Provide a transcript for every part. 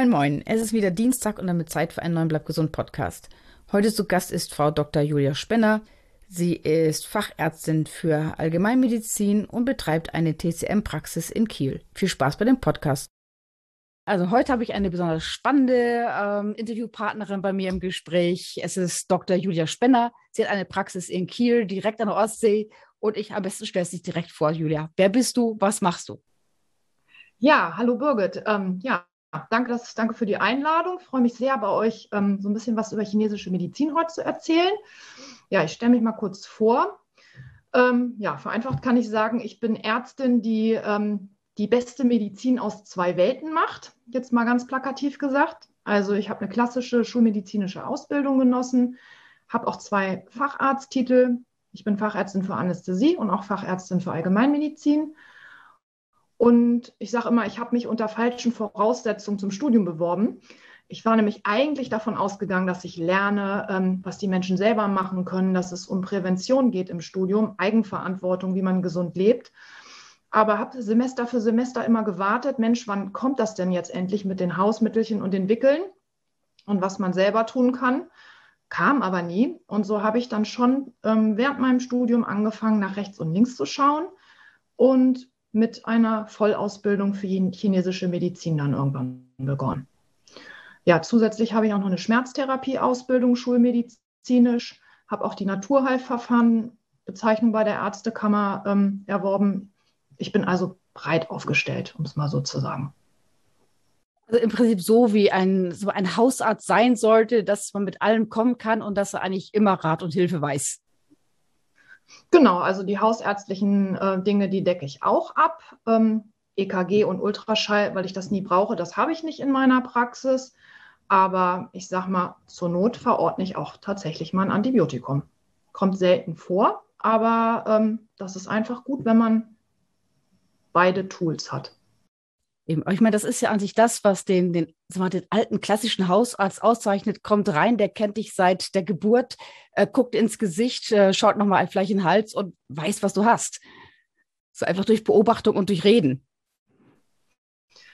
Moin, moin. Es ist wieder Dienstag und damit Zeit für einen neuen Bleib gesund Podcast. Heute zu Gast ist Frau Dr. Julia Spenner. Sie ist Fachärztin für Allgemeinmedizin und betreibt eine TCM-Praxis in Kiel. Viel Spaß bei dem Podcast. Also heute habe ich eine besonders spannende ähm, Interviewpartnerin bei mir im Gespräch. Es ist Dr. Julia Spenner. Sie hat eine Praxis in Kiel, direkt an der Ostsee. Und ich am besten stellst dich direkt vor, Julia. Wer bist du? Was machst du? Ja, hallo Birgit. Ähm, ja, danke, dass, danke für die Einladung. Ich freue mich sehr, bei euch ähm, so ein bisschen was über chinesische Medizin heute zu erzählen. Ja, ich stelle mich mal kurz vor. Ähm, ja, vereinfacht kann ich sagen, ich bin Ärztin, die ähm, die beste Medizin aus zwei Welten macht. Jetzt mal ganz plakativ gesagt. Also ich habe eine klassische schulmedizinische Ausbildung genossen, habe auch zwei Facharzttitel. Ich bin Fachärztin für Anästhesie und auch Fachärztin für Allgemeinmedizin und ich sage immer, ich habe mich unter falschen Voraussetzungen zum Studium beworben. Ich war nämlich eigentlich davon ausgegangen, dass ich lerne, ähm, was die Menschen selber machen können, dass es um Prävention geht im Studium, Eigenverantwortung, wie man gesund lebt. Aber habe Semester für Semester immer gewartet, Mensch, wann kommt das denn jetzt endlich mit den Hausmittelchen und den Wickeln und was man selber tun kann? Kam aber nie. Und so habe ich dann schon ähm, während meinem Studium angefangen, nach rechts und links zu schauen und mit einer Vollausbildung für chinesische Medizin dann irgendwann begonnen. Ja, zusätzlich habe ich auch noch eine Schmerztherapie-Ausbildung schulmedizinisch, habe auch die Naturheilverfahren-Bezeichnung bei der Ärztekammer ähm, erworben. Ich bin also breit aufgestellt, um es mal so zu sagen. Also im Prinzip so, wie ein, so ein Hausarzt sein sollte, dass man mit allem kommen kann und dass er eigentlich immer Rat und Hilfe weiß. Genau, also die hausärztlichen äh, Dinge, die decke ich auch ab. Ähm, EKG und Ultraschall, weil ich das nie brauche, das habe ich nicht in meiner Praxis. Aber ich sage mal, zur Not verordne ich auch tatsächlich mal ein Antibiotikum. Kommt selten vor, aber ähm, das ist einfach gut, wenn man beide Tools hat. Eben. Ich meine, das ist ja an sich das, was den, den, mal, den alten klassischen Hausarzt auszeichnet. Kommt rein, der kennt dich seit der Geburt, äh, guckt ins Gesicht, äh, schaut nochmal vielleicht in den Hals und weiß, was du hast. So einfach durch Beobachtung und durch Reden.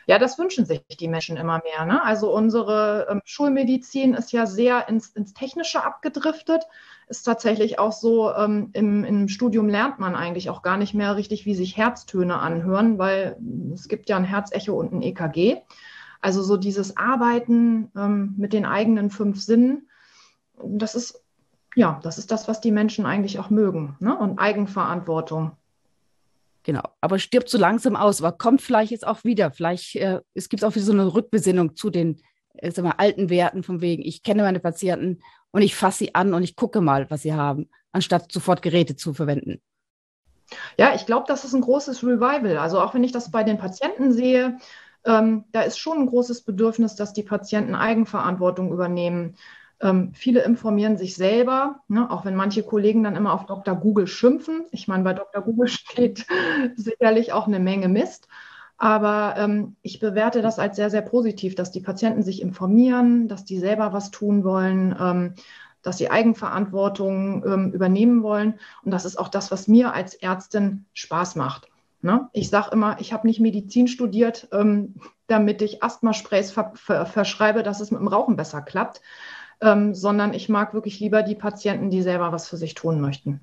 Ja, das wünschen sich die Menschen immer mehr. Ne? Also unsere ähm, Schulmedizin ist ja sehr ins, ins Technische abgedriftet ist tatsächlich auch so, ähm, im, im Studium lernt man eigentlich auch gar nicht mehr richtig, wie sich Herztöne anhören, weil es gibt ja ein Herzecho und ein EKG. Also so dieses Arbeiten ähm, mit den eigenen fünf Sinnen, das ist ja, das ist das, was die Menschen eigentlich auch mögen. Ne? Und Eigenverantwortung. Genau, aber stirbt so langsam aus, aber kommt vielleicht jetzt auch wieder. Vielleicht äh, es gibt auch wieder so eine Rückbesinnung zu den äh, mal, alten Werten, von wegen, ich kenne meine Patienten und ich fasse sie an und ich gucke mal, was sie haben, anstatt sofort Geräte zu verwenden. Ja, ich glaube, das ist ein großes Revival. Also auch wenn ich das bei den Patienten sehe, ähm, da ist schon ein großes Bedürfnis, dass die Patienten Eigenverantwortung übernehmen. Ähm, viele informieren sich selber, ne, auch wenn manche Kollegen dann immer auf Dr. Google schimpfen. Ich meine, bei Dr. Google steht sicherlich auch eine Menge Mist. Aber ähm, ich bewerte das als sehr, sehr positiv, dass die Patienten sich informieren, dass die selber was tun wollen, ähm, dass sie Eigenverantwortung ähm, übernehmen wollen. Und das ist auch das, was mir als Ärztin Spaß macht. Ne? Ich sage immer, ich habe nicht Medizin studiert, ähm, damit ich Asthma-Sprays ver ver verschreibe, dass es mit dem Rauchen besser klappt, ähm, sondern ich mag wirklich lieber die Patienten, die selber was für sich tun möchten.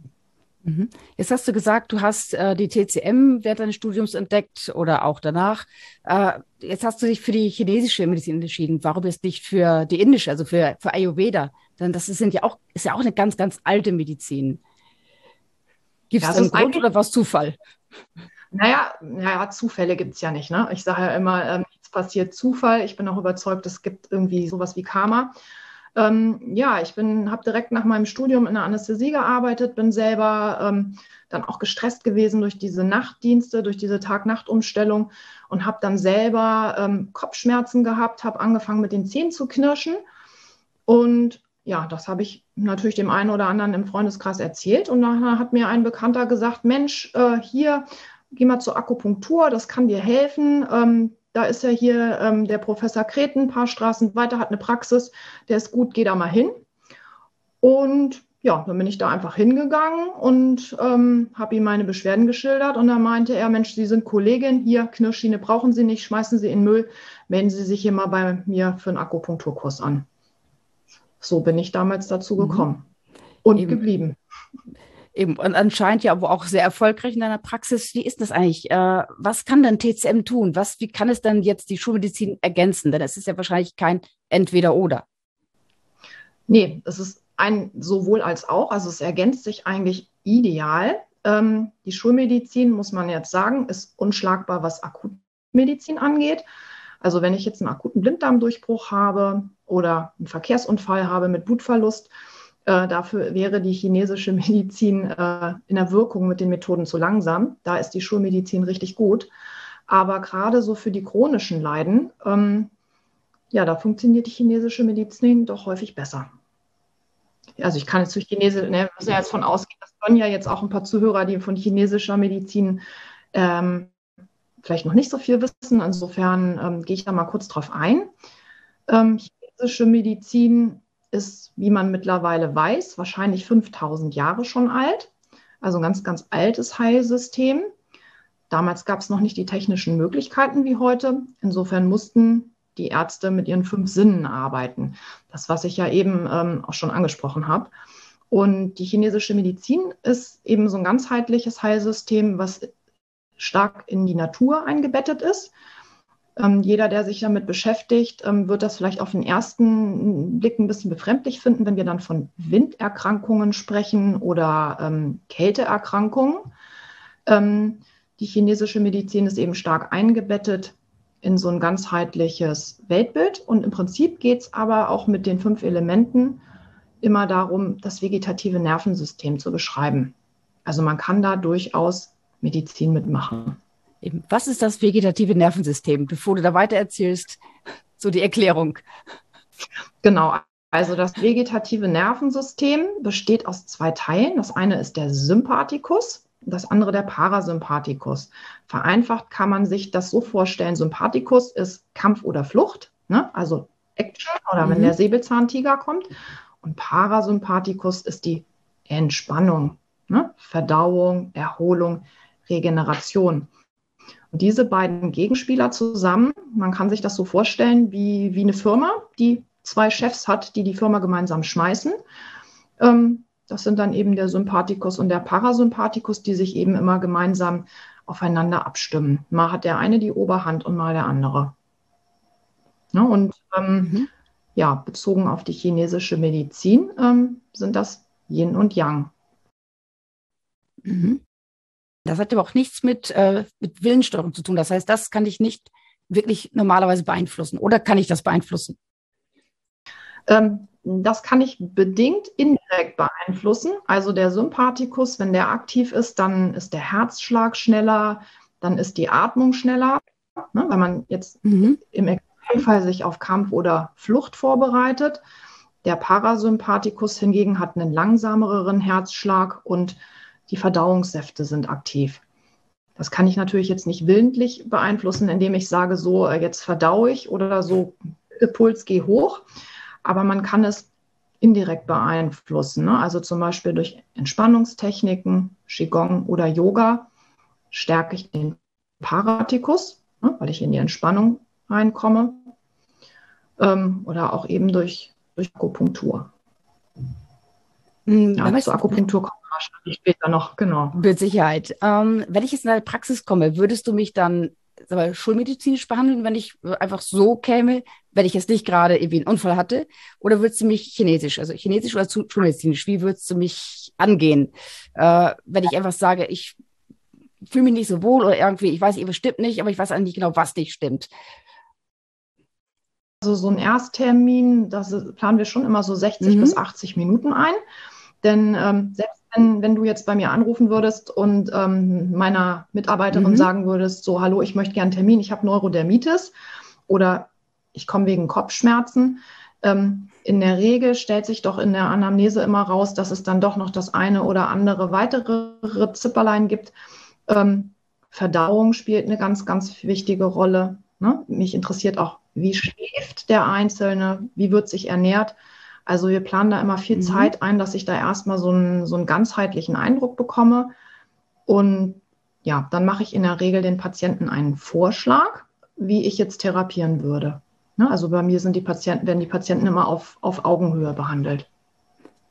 Mhm. Jetzt hast du gesagt, du hast äh, die TCM während deines Studiums entdeckt oder auch danach. Äh, jetzt hast du dich für die chinesische Medizin entschieden. Warum jetzt nicht für die indische, also für, für Ayurveda? Denn das sind ja auch, ist ja auch eine ganz, ganz alte Medizin. Gibt es einen Grund oder was Zufall? Naja, naja Zufälle gibt es ja nicht. Ne? Ich sage ja immer, ähm, es passiert Zufall. Ich bin auch überzeugt, es gibt irgendwie sowas wie Karma. Ähm, ja, ich habe direkt nach meinem Studium in der Anästhesie gearbeitet, bin selber ähm, dann auch gestresst gewesen durch diese Nachtdienste, durch diese Tag-Nacht-Umstellung und habe dann selber ähm, Kopfschmerzen gehabt, habe angefangen mit den Zähnen zu knirschen und ja, das habe ich natürlich dem einen oder anderen im Freundeskreis erzählt und dann hat mir ein Bekannter gesagt, Mensch, äh, hier, geh mal zur Akupunktur, das kann dir helfen. Ähm, da ist ja hier ähm, der Professor Kreten, ein paar Straßen weiter, hat eine Praxis, der ist gut, geh da mal hin. Und ja, dann bin ich da einfach hingegangen und ähm, habe ihm meine Beschwerden geschildert. Und da meinte er, Mensch, Sie sind Kollegin, hier, Knirschschiene brauchen Sie nicht, schmeißen Sie in Müll, melden Sie sich hier mal bei mir für einen Akupunkturkurs an. So bin ich damals dazu mhm. gekommen mhm. und Eben. geblieben. Eben, und anscheinend ja auch sehr erfolgreich in deiner Praxis. Wie ist das eigentlich? Äh, was kann denn TCM tun? Was, wie kann es denn jetzt die Schulmedizin ergänzen? Denn es ist ja wahrscheinlich kein Entweder-Oder. Nee, es ist ein sowohl als auch. Also es ergänzt sich eigentlich ideal. Ähm, die Schulmedizin, muss man jetzt sagen, ist unschlagbar, was Akutmedizin angeht. Also wenn ich jetzt einen akuten Blinddarmdurchbruch habe oder einen Verkehrsunfall habe mit Blutverlust, äh, dafür wäre die chinesische Medizin äh, in der Wirkung mit den Methoden zu langsam. Da ist die Schulmedizin richtig gut. Aber gerade so für die chronischen Leiden, ähm, ja, da funktioniert die chinesische Medizin doch häufig besser. Also ich kann jetzt zu Chinesisch, ne, müssen ja jetzt von ausgehen, dass Sonja jetzt auch ein paar Zuhörer, die von chinesischer Medizin ähm, vielleicht noch nicht so viel wissen. Insofern ähm, gehe ich da mal kurz drauf ein. Ähm, chinesische Medizin ist, wie man mittlerweile weiß, wahrscheinlich 5000 Jahre schon alt. Also ein ganz, ganz altes Heilsystem. Damals gab es noch nicht die technischen Möglichkeiten wie heute. Insofern mussten die Ärzte mit ihren fünf Sinnen arbeiten. Das, was ich ja eben ähm, auch schon angesprochen habe. Und die chinesische Medizin ist eben so ein ganzheitliches Heilsystem, was stark in die Natur eingebettet ist. Ähm, jeder, der sich damit beschäftigt, ähm, wird das vielleicht auf den ersten Blick ein bisschen befremdlich finden, wenn wir dann von Winderkrankungen sprechen oder ähm, Kälteerkrankungen. Ähm, die chinesische Medizin ist eben stark eingebettet in so ein ganzheitliches Weltbild. Und im Prinzip geht es aber auch mit den fünf Elementen immer darum, das vegetative Nervensystem zu beschreiben. Also man kann da durchaus Medizin mitmachen. Was ist das vegetative Nervensystem? Bevor du da weiter erzählst, so die Erklärung. Genau. Also das vegetative Nervensystem besteht aus zwei Teilen. Das eine ist der Sympathikus, das andere der Parasympathikus. Vereinfacht kann man sich das so vorstellen, Sympathikus ist Kampf oder Flucht, ne? also Action oder mhm. wenn der Säbelzahntiger kommt. Und Parasympathikus ist die Entspannung, ne? Verdauung, Erholung, Regeneration. Und diese beiden Gegenspieler zusammen, man kann sich das so vorstellen wie, wie eine Firma, die zwei Chefs hat, die die Firma gemeinsam schmeißen. Ähm, das sind dann eben der Sympathikus und der Parasympathikus, die sich eben immer gemeinsam aufeinander abstimmen. Mal hat der eine die Oberhand und mal der andere. Ja, und ähm, mhm. ja, bezogen auf die chinesische Medizin ähm, sind das Yin und Yang. Mhm. Das hat aber auch nichts mit, äh, mit Willenssteuerung zu tun. Das heißt, das kann ich nicht wirklich normalerweise beeinflussen. Oder kann ich das beeinflussen? Ähm, das kann ich bedingt indirekt beeinflussen. Also der Sympathikus, wenn der aktiv ist, dann ist der Herzschlag schneller, dann ist die Atmung schneller. Ne, wenn man jetzt mhm. im Extremfall sich auf Kampf oder Flucht vorbereitet. Der Parasympathikus hingegen hat einen langsameren Herzschlag und die Verdauungssäfte sind aktiv. Das kann ich natürlich jetzt nicht willentlich beeinflussen, indem ich sage, so äh, jetzt verdaue ich oder so Puls geh hoch, aber man kann es indirekt beeinflussen. Ne? Also zum Beispiel durch Entspannungstechniken, Qigong oder Yoga stärke ich den Paratikus, ne? weil ich in die Entspannung reinkomme. Ähm, oder auch eben durch, durch Akupunktur. Mhm, ja, zur Akupunktur kommt wahrscheinlich später noch, genau. Mit Sicherheit. Ähm, wenn ich jetzt in deine Praxis komme, würdest du mich dann aber, schulmedizinisch behandeln, wenn ich einfach so käme, wenn ich jetzt nicht gerade irgendwie einen Unfall hatte? Oder würdest du mich chinesisch, also chinesisch oder schulmedizinisch, wie würdest du mich angehen? Äh, wenn ich einfach sage, ich fühle mich nicht so wohl oder irgendwie, ich weiß, irgendwas stimmt nicht, aber ich weiß eigentlich nicht genau, was nicht stimmt. Also so ein Ersttermin, das planen wir schon immer so 60 mhm. bis 80 Minuten ein. Denn ähm, selbst wenn, wenn du jetzt bei mir anrufen würdest und ähm, meiner Mitarbeiterin mhm. sagen würdest, so, hallo, ich möchte gerne einen Termin, ich habe Neurodermitis oder ich komme wegen Kopfschmerzen. Ähm, in der Regel stellt sich doch in der Anamnese immer raus, dass es dann doch noch das eine oder andere weitere Zipperlein gibt. Ähm, Verdauung spielt eine ganz, ganz wichtige Rolle. Ne? Mich interessiert auch, wie schläft der Einzelne, wie wird sich ernährt. Also wir planen da immer viel mhm. Zeit ein, dass ich da erstmal so einen, so einen ganzheitlichen Eindruck bekomme. Und ja, dann mache ich in der Regel den Patienten einen Vorschlag, wie ich jetzt therapieren würde. Ne? Also bei mir sind die Patienten, werden die Patienten immer auf, auf Augenhöhe behandelt.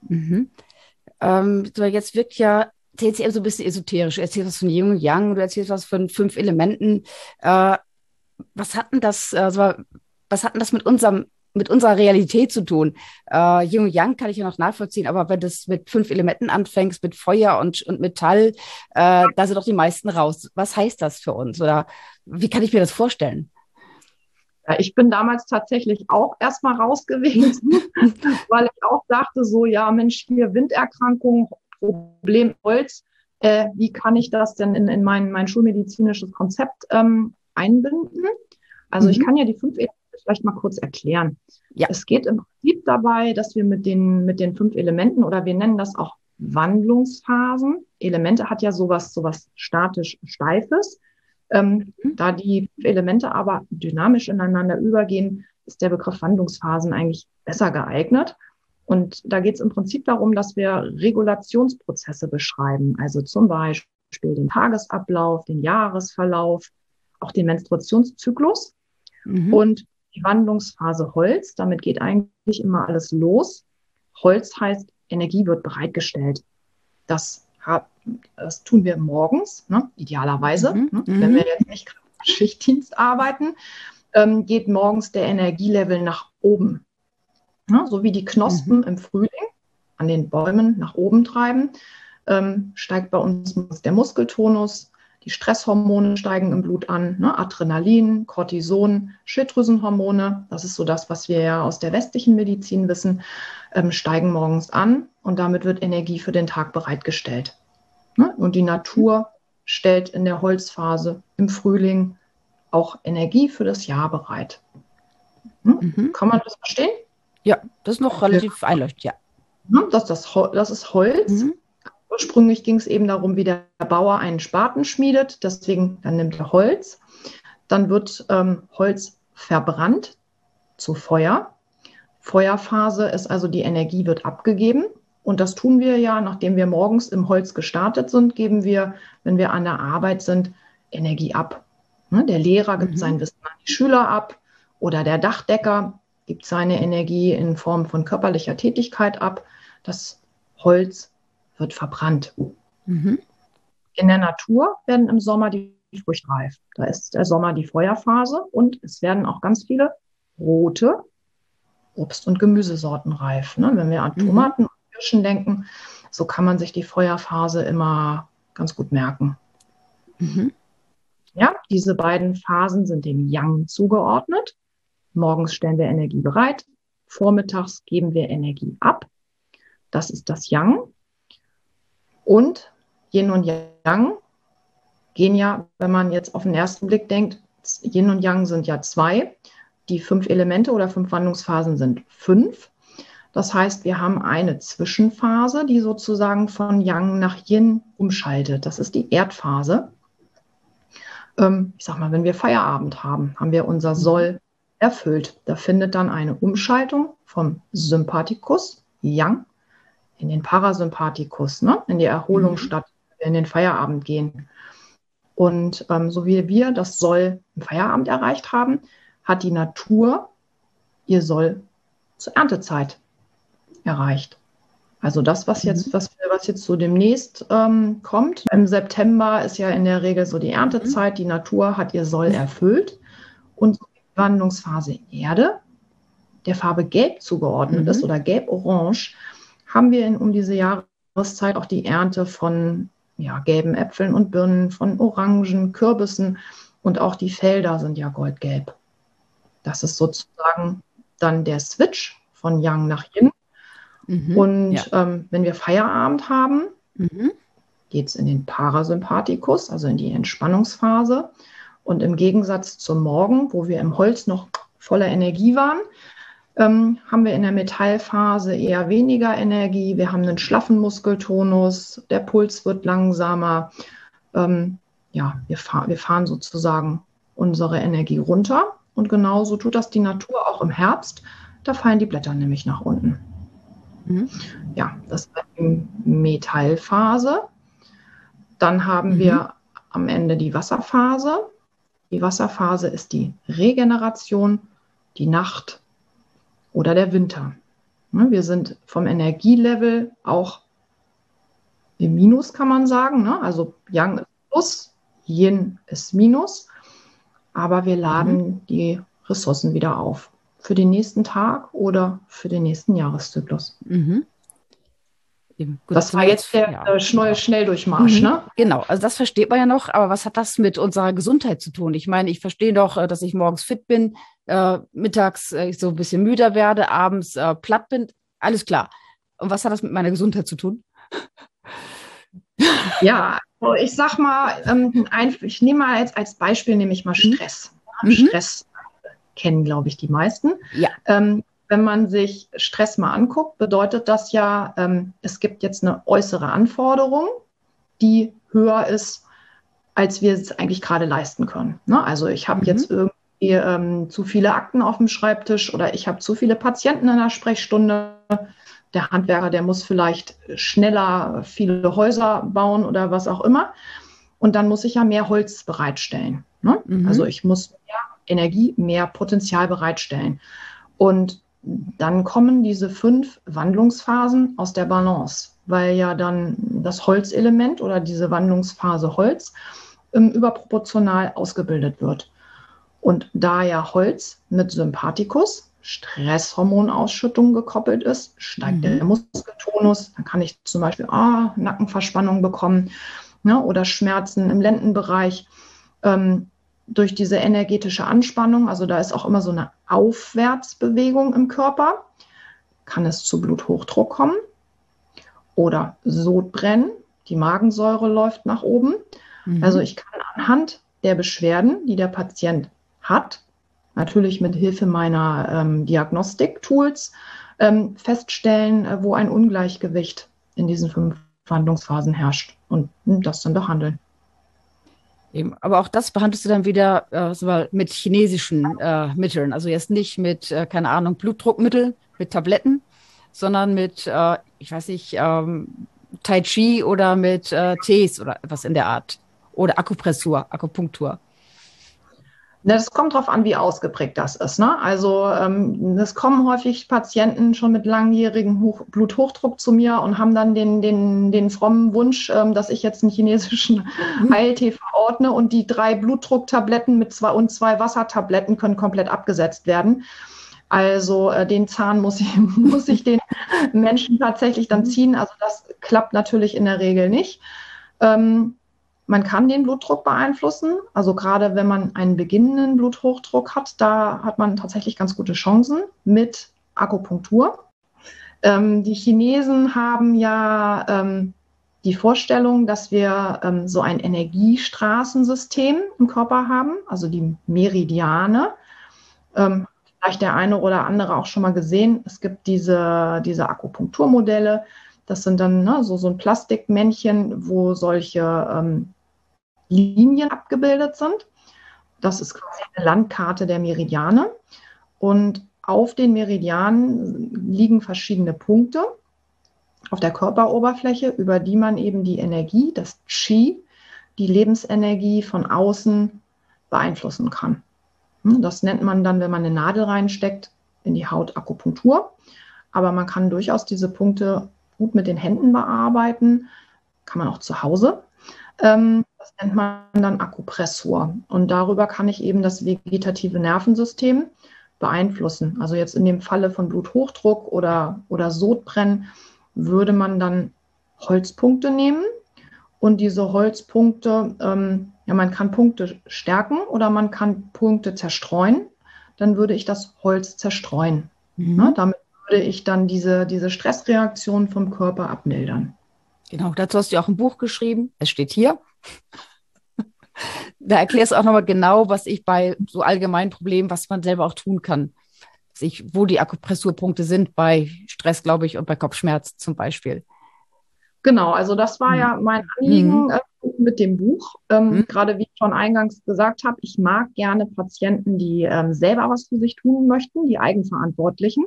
Mhm. Ähm, so jetzt wirkt ja TCM so ein bisschen esoterisch. Du erzählst was von Yin und Yang, du erzählst was von fünf Elementen. Äh, was hat denn das, also, was hat denn das mit unserem mit unserer Realität zu tun. Äh, Yin und Yang kann ich ja noch nachvollziehen, aber wenn du mit fünf Elementen anfängst, mit Feuer und, und Metall, äh, da sind doch die meisten raus. Was heißt das für uns? Oder wie kann ich mir das vorstellen? Ja, ich bin damals tatsächlich auch erstmal raus gewesen, weil ich auch dachte, so, ja, Mensch, hier Winderkrankung, Problem Holz, äh, wie kann ich das denn in, in mein, mein schulmedizinisches Konzept ähm, einbinden? Also mhm. ich kann ja die fünf Elemente vielleicht mal kurz erklären. Ja. Es geht im Prinzip dabei, dass wir mit den, mit den fünf Elementen oder wir nennen das auch Wandlungsphasen. Elemente hat ja sowas, sowas statisch Steifes. Ähm, mhm. Da die Elemente aber dynamisch ineinander übergehen, ist der Begriff Wandlungsphasen eigentlich besser geeignet. Und da geht es im Prinzip darum, dass wir Regulationsprozesse beschreiben, also zum Beispiel den Tagesablauf, den Jahresverlauf, auch den Menstruationszyklus. Mhm. Und die Wandlungsphase Holz, damit geht eigentlich immer alles los. Holz heißt, Energie wird bereitgestellt. Das das tun wir morgens, ne, idealerweise. Mhm. Ne, wenn wir jetzt nicht Schichtdienst arbeiten, ähm, geht morgens der Energielevel nach oben. Ne, so wie die Knospen mhm. im Frühling an den Bäumen nach oben treiben, ähm, steigt bei uns der Muskeltonus, die Stresshormone steigen im Blut an, ne? Adrenalin, Cortison, Schilddrüsenhormone, das ist so das, was wir ja aus der westlichen Medizin wissen, ähm, steigen morgens an und damit wird Energie für den Tag bereitgestellt. Ne? Und die Natur stellt in der Holzphase im Frühling auch Energie für das Jahr bereit. Hm? Mhm. Kann man das verstehen? Ja, das ist noch relativ einleuchtend, ja. Ne? Das, das, das ist Holz. Mhm. Ursprünglich ging es eben darum, wie der Bauer einen Spaten schmiedet. Deswegen, dann nimmt er Holz. Dann wird ähm, Holz verbrannt zu Feuer. Feuerphase ist also die Energie wird abgegeben. Und das tun wir ja, nachdem wir morgens im Holz gestartet sind, geben wir, wenn wir an der Arbeit sind, Energie ab. Ne, der Lehrer gibt mhm. sein Wissen an die Schüler ab oder der Dachdecker gibt seine Energie in Form von körperlicher Tätigkeit ab. Das Holz wird verbrannt. Mhm. In der Natur werden im Sommer die Früchte reif. Da ist der Sommer die Feuerphase und es werden auch ganz viele rote Obst- und Gemüsesorten reif. Ne? Wenn wir an mhm. Tomaten und Kirschen denken, so kann man sich die Feuerphase immer ganz gut merken. Mhm. Ja, diese beiden Phasen sind dem Yang zugeordnet. Morgens stellen wir Energie bereit, vormittags geben wir Energie ab. Das ist das Yang. Und Yin und Yang gehen ja, wenn man jetzt auf den ersten Blick denkt, Yin und Yang sind ja zwei. Die fünf Elemente oder fünf Wandlungsphasen sind fünf. Das heißt, wir haben eine Zwischenphase, die sozusagen von Yang nach Yin umschaltet. Das ist die Erdphase. Ähm, ich sag mal, wenn wir Feierabend haben, haben wir unser Soll erfüllt. Da findet dann eine Umschaltung vom Sympathikus, Yang, in den Parasympathikus, ne? in die Erholung mhm. statt, in den Feierabend gehen. Und ähm, so wie wir das Soll im Feierabend erreicht haben, hat die Natur ihr Soll zur Erntezeit erreicht. Also das, was jetzt, mhm. was, was jetzt so demnächst ähm, kommt. Im September ist ja in der Regel so die Erntezeit. Die Natur hat ihr Soll erfüllt. Und die Wandlungsphase Erde, der Farbe Gelb zugeordnet mhm. ist oder Gelb-Orange, haben wir in, um diese Jahreszeit auch die Ernte von ja, gelben Äpfeln und Birnen, von Orangen, Kürbissen und auch die Felder sind ja goldgelb. Das ist sozusagen dann der Switch von Yang nach Yin. Mhm, und ja. ähm, wenn wir Feierabend haben, mhm. geht es in den Parasympathikus, also in die Entspannungsphase. Und im Gegensatz zum Morgen, wo wir im Holz noch voller Energie waren, ähm, haben wir in der Metallphase eher weniger Energie. Wir haben einen schlaffen Muskeltonus, der Puls wird langsamer. Ähm, ja, wir, fahr wir fahren sozusagen unsere Energie runter. Und genauso tut das die Natur auch im Herbst. Da fallen die Blätter nämlich nach unten. Mhm. Ja, das ist die Metallphase. Dann haben mhm. wir am Ende die Wasserphase. Die Wasserphase ist die Regeneration, die Nacht oder der Winter. Ne, wir sind vom Energielevel auch im Minus, kann man sagen. Ne? Also Yang ist Plus, Yin ist Minus. Aber wir laden mhm. die Ressourcen wieder auf. Für den nächsten Tag oder für den nächsten Jahreszyklus. Mhm. Das war jetzt der ja. Schnell Schnelldurchmarsch, mhm. ne? Genau, also das versteht man ja noch, aber was hat das mit unserer Gesundheit zu tun? Ich meine, ich verstehe doch, äh, dass ich morgens fit bin, äh, mittags äh, so ein bisschen müder werde, abends äh, platt bin, alles klar. Und was hat das mit meiner Gesundheit zu tun? Ja, also ich sag mal, ähm, ein, ich nehme mal als, als Beispiel nehme ich mal mhm. Stress. Mhm. Stress kennen, glaube ich, die meisten. Ja. Ähm, wenn man sich Stress mal anguckt, bedeutet das ja, ähm, es gibt jetzt eine äußere Anforderung, die höher ist, als wir es eigentlich gerade leisten können. Ne? Also ich habe mhm. jetzt irgendwie ähm, zu viele Akten auf dem Schreibtisch oder ich habe zu viele Patienten in der Sprechstunde. Der Handwerker, der muss vielleicht schneller viele Häuser bauen oder was auch immer. Und dann muss ich ja mehr Holz bereitstellen. Ne? Mhm. Also ich muss mehr Energie, mehr Potenzial bereitstellen. Und dann kommen diese fünf Wandlungsphasen aus der Balance, weil ja dann das Holzelement oder diese Wandlungsphase Holz ähm, überproportional ausgebildet wird. Und da ja Holz mit Sympathikus, Stresshormonausschüttung gekoppelt ist, steigt mhm. der Muskeltonus. Dann kann ich zum Beispiel ah, Nackenverspannung bekommen ne, oder Schmerzen im Lendenbereich. Ähm, durch diese energetische Anspannung, also da ist auch immer so eine Aufwärtsbewegung im Körper, kann es zu Bluthochdruck kommen oder Sodbrennen. Die Magensäure läuft nach oben. Mhm. Also ich kann anhand der Beschwerden, die der Patient hat, natürlich mit Hilfe meiner ähm, Diagnostik-Tools, ähm, feststellen, äh, wo ein Ungleichgewicht in diesen fünf Verhandlungsphasen herrscht und hm, das dann behandeln. Eben. Aber auch das behandelst du dann wieder äh, mit chinesischen äh, Mitteln. Also jetzt nicht mit, äh, keine Ahnung, Blutdruckmittel, mit Tabletten, sondern mit, äh, ich weiß nicht, ähm, Tai Chi oder mit äh, Tees oder etwas in der Art. Oder Akupressur, Akupunktur. Das kommt darauf an, wie ausgeprägt das ist. Ne? Also ähm, es kommen häufig Patienten schon mit langjährigem Hoch Bluthochdruck zu mir und haben dann den, den, den frommen Wunsch, ähm, dass ich jetzt einen chinesischen mhm. Heiltee verordne und die drei Blutdrucktabletten mit zwei und zwei Wassertabletten können komplett abgesetzt werden. Also äh, den Zahn muss ich, muss ich den Menschen tatsächlich dann mhm. ziehen. Also das klappt natürlich in der Regel nicht. Ähm, man kann den Blutdruck beeinflussen. Also gerade wenn man einen beginnenden Bluthochdruck hat, da hat man tatsächlich ganz gute Chancen mit Akupunktur. Ähm, die Chinesen haben ja ähm, die Vorstellung, dass wir ähm, so ein Energiestraßensystem im Körper haben, also die Meridiane. Ähm, vielleicht der eine oder andere auch schon mal gesehen. Es gibt diese, diese Akupunkturmodelle. Das sind dann ne, so, so ein Plastikmännchen, wo solche ähm, Linien abgebildet sind. Das ist quasi eine Landkarte der Meridiane. Und auf den Meridianen liegen verschiedene Punkte auf der Körperoberfläche, über die man eben die Energie, das Qi, die Lebensenergie von außen beeinflussen kann. Hm, das nennt man dann, wenn man eine Nadel reinsteckt, in die Haut Akupunktur. Aber man kann durchaus diese Punkte gut mit den Händen bearbeiten, kann man auch zu Hause. Ähm, das nennt man dann Akupressor. Und darüber kann ich eben das vegetative Nervensystem beeinflussen. Also jetzt in dem Falle von Bluthochdruck oder, oder Sodbrennen würde man dann Holzpunkte nehmen und diese Holzpunkte, ähm, ja, man kann Punkte stärken oder man kann Punkte zerstreuen. Dann würde ich das Holz zerstreuen. Mhm. Ja, damit würde ich dann diese, diese Stressreaktion vom Körper abmildern. Genau, dazu hast du auch ein Buch geschrieben. Es steht hier. da erklärst du auch nochmal genau, was ich bei so allgemeinen Problemen, was man selber auch tun kann. Ich, wo die Akupressurpunkte sind bei Stress, glaube ich, und bei Kopfschmerz zum Beispiel. Genau, also das war ja mhm. mein Anliegen mhm. äh, mit dem Buch. Ähm, mhm. Gerade wie ich schon eingangs gesagt habe, ich mag gerne Patienten, die ähm, selber was für sich tun möchten, die Eigenverantwortlichen.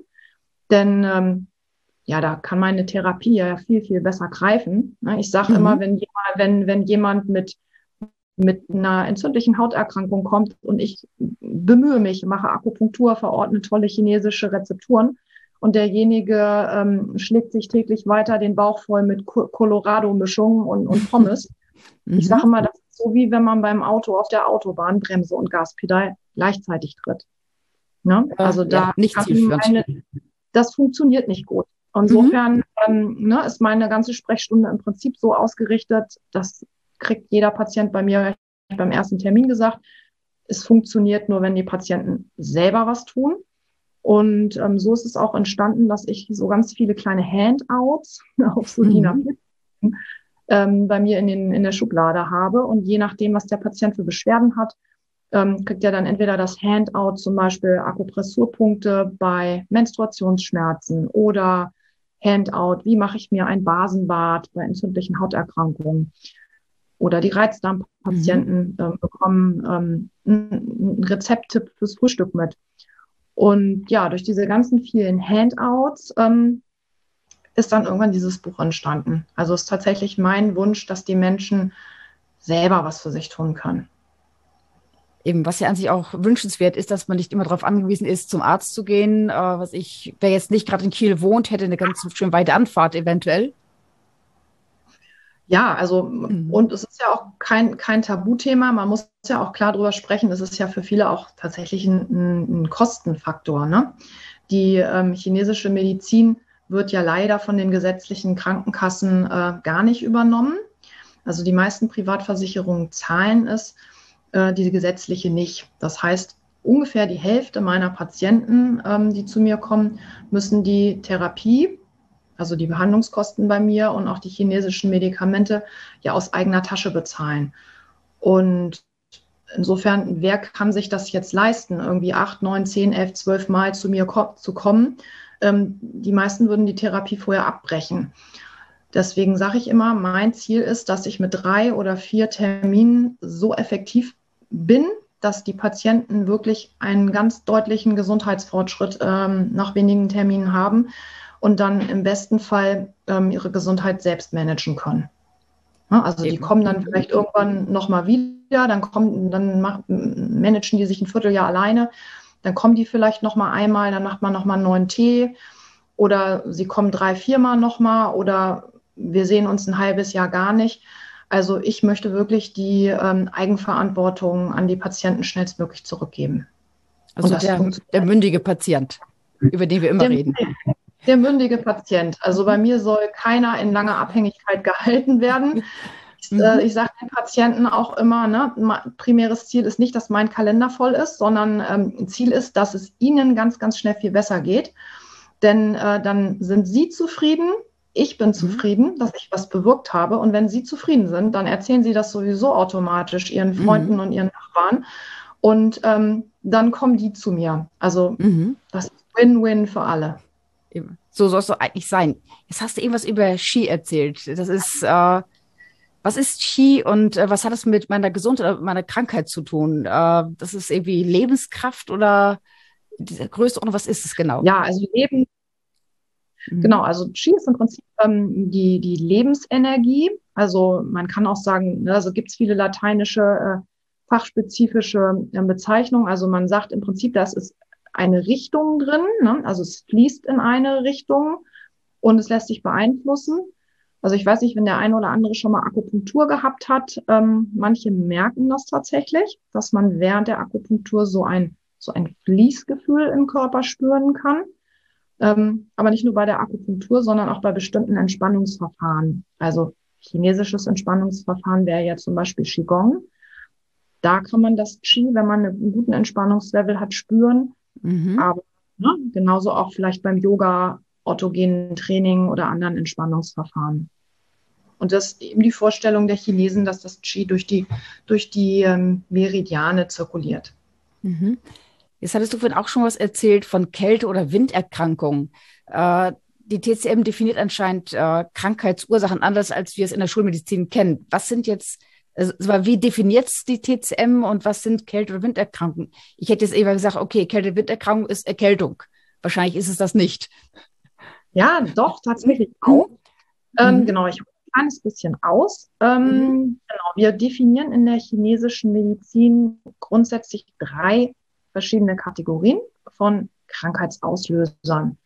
Denn ähm, ja, da kann meine Therapie ja viel, viel besser greifen. Ne? Ich sage mhm. immer, wenn jemand, wenn, wenn jemand mit, mit einer entzündlichen Hauterkrankung kommt und ich bemühe mich, mache Akupunktur, verordne tolle chinesische Rezepturen und derjenige ähm, schlägt sich täglich weiter den Bauch voll mit Colorado-Mischungen und, und Pommes. Mhm. Ich sage mal, das ist so wie wenn man beim Auto auf der Autobahn Bremse und Gaspedal gleichzeitig tritt. Ne? Also da ja, nicht meine, das funktioniert nicht gut. Insofern mhm. ähm, ne, ist meine ganze Sprechstunde im Prinzip so ausgerichtet, das kriegt jeder Patient bei mir beim ersten Termin gesagt. Es funktioniert nur, wenn die Patienten selber was tun. Und ähm, so ist es auch entstanden, dass ich so ganz viele kleine Handouts auf so mhm. ähm, bei mir in, den, in der Schublade habe. Und je nachdem, was der Patient für Beschwerden hat, ähm, kriegt er dann entweder das Handout, zum Beispiel Akupressurpunkte bei Menstruationsschmerzen oder Handout, wie mache ich mir ein Basenbad bei entzündlichen Hauterkrankungen. Oder die Reizdarmpatienten mhm. äh, bekommen ähm, einen Rezepttipp fürs Frühstück mit. Und ja, durch diese ganzen vielen Handouts ähm, ist dann irgendwann dieses Buch entstanden. Also es ist tatsächlich mein Wunsch, dass die Menschen selber was für sich tun können eben, was ja an sich auch wünschenswert ist, dass man nicht immer darauf angewiesen ist, zum Arzt zu gehen. Äh, was ich, wer jetzt nicht gerade in Kiel wohnt, hätte eine ganz schön weite Anfahrt eventuell. Ja, also mhm. und es ist ja auch kein, kein Tabuthema. Man muss ja auch klar drüber sprechen. Es ist ja für viele auch tatsächlich ein, ein Kostenfaktor. Ne? Die ähm, chinesische Medizin wird ja leider von den gesetzlichen Krankenkassen äh, gar nicht übernommen. Also die meisten Privatversicherungen zahlen es äh, diese gesetzliche nicht. Das heißt, ungefähr die Hälfte meiner Patienten, ähm, die zu mir kommen, müssen die Therapie, also die Behandlungskosten bei mir und auch die chinesischen Medikamente ja aus eigener Tasche bezahlen. Und insofern, wer kann sich das jetzt leisten, irgendwie acht, neun, zehn, elf, zwölf Mal zu mir ko zu kommen? Ähm, die meisten würden die Therapie vorher abbrechen. Deswegen sage ich immer, mein Ziel ist, dass ich mit drei oder vier Terminen so effektiv bin, dass die Patienten wirklich einen ganz deutlichen Gesundheitsfortschritt ähm, nach wenigen Terminen haben und dann im besten Fall ähm, ihre Gesundheit selbst managen können. Ja, also Eben. die kommen dann vielleicht irgendwann nochmal wieder, dann kommen, dann managen die sich ein Vierteljahr alleine, dann kommen die vielleicht nochmal einmal, dann macht man nochmal einen neuen Tee oder sie kommen drei, viermal nochmal oder wir sehen uns ein halbes Jahr gar nicht. Also ich möchte wirklich die ähm, Eigenverantwortung an die Patienten schnellstmöglich zurückgeben. Also der, der, mündige Patient, über den wir immer der, reden. Der mündige Patient. Also bei mir soll keiner in langer Abhängigkeit gehalten werden. Ich, äh, mhm. ich sage den Patienten auch immer, ne, primäres Ziel ist nicht, dass mein Kalender voll ist, sondern ähm, Ziel ist, dass es ihnen ganz, ganz schnell viel besser geht. Denn äh, dann sind sie zufrieden, ich bin mhm. zufrieden, dass ich was bewirkt habe. Und wenn Sie zufrieden sind, dann erzählen Sie das sowieso automatisch Ihren mhm. Freunden mhm. und Ihren Nachbarn. Und ähm, dann kommen die zu mir. Also mhm. das ist Win-Win für alle. So soll es doch eigentlich sein. Jetzt hast du irgendwas über Ski erzählt. Das ist, äh, was ist Ski und äh, was hat es mit meiner Gesundheit oder meiner Krankheit zu tun? Äh, das ist irgendwie Lebenskraft oder Größe oder was ist es genau? Ja, also Leben, Mhm. Genau, also Qi ist im Prinzip ähm, die, die Lebensenergie. Also man kann auch sagen, ne, also gibt es viele lateinische, äh, fachspezifische äh, Bezeichnungen. Also man sagt im Prinzip, das ist eine Richtung drin, ne? also es fließt in eine Richtung und es lässt sich beeinflussen. Also ich weiß nicht, wenn der eine oder andere schon mal Akupunktur gehabt hat, ähm, manche merken das tatsächlich, dass man während der Akupunktur so ein, so ein Fließgefühl im Körper spüren kann. Ähm, aber nicht nur bei der Akupunktur, sondern auch bei bestimmten Entspannungsverfahren. Also chinesisches Entspannungsverfahren wäre ja zum Beispiel Qigong. Da kann man das Qi, wenn man einen guten Entspannungslevel hat, spüren. Mhm. Aber ne, genauso auch vielleicht beim Yoga, autogenen Training oder anderen Entspannungsverfahren. Und das ist eben die Vorstellung der Chinesen, dass das Qi durch die, durch die ähm, Meridiane zirkuliert. Mhm. Jetzt hattest du vorhin auch schon was erzählt von Kälte- oder Winderkrankungen. Äh, die TCM definiert anscheinend äh, Krankheitsursachen anders, als wir es in der Schulmedizin kennen. Was sind jetzt, also, wie definiert es die TCM und was sind Kälte- oder Winderkrankungen? Ich hätte jetzt eben gesagt, okay, Kälte-Winderkrankung ist Erkältung. Wahrscheinlich ist es das nicht. Ja, doch, tatsächlich mhm. auch. Ähm, mhm. Genau, ich hole ein kleines bisschen aus. Ähm, mhm. Genau, wir definieren in der chinesischen Medizin grundsätzlich drei verschiedene Kategorien von Krankheitsauslösern.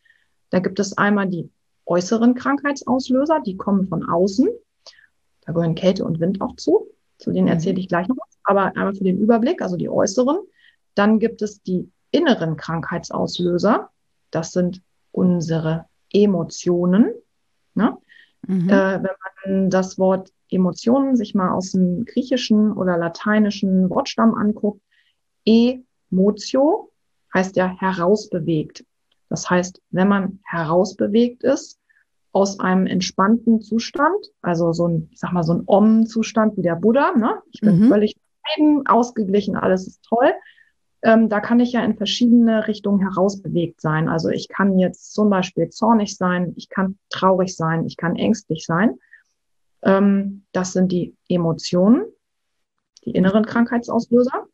Da gibt es einmal die äußeren Krankheitsauslöser, die kommen von außen. Da gehören Kälte und Wind auch zu. Zu denen mhm. erzähle ich gleich noch was. Aber einmal für den Überblick, also die äußeren. Dann gibt es die inneren Krankheitsauslöser. Das sind unsere Emotionen. Ne? Mhm. Äh, wenn man das Wort Emotionen sich mal aus dem griechischen oder lateinischen Wortstamm anguckt, emotio heißt ja herausbewegt. Das heißt, wenn man herausbewegt ist aus einem entspannten Zustand, also so ein, ich sag mal, so ein Om-Zustand wie der Buddha, ne? Ich bin mhm. völlig ausgeglichen, alles ist toll ähm, da kann ich ja in verschiedene Richtungen herausbewegt sein. Also ich kann jetzt zum Beispiel zornig sein, ich kann traurig sein, ich kann ängstlich sein. Ähm, das sind die Emotionen, die inneren Krankheitsauslöser.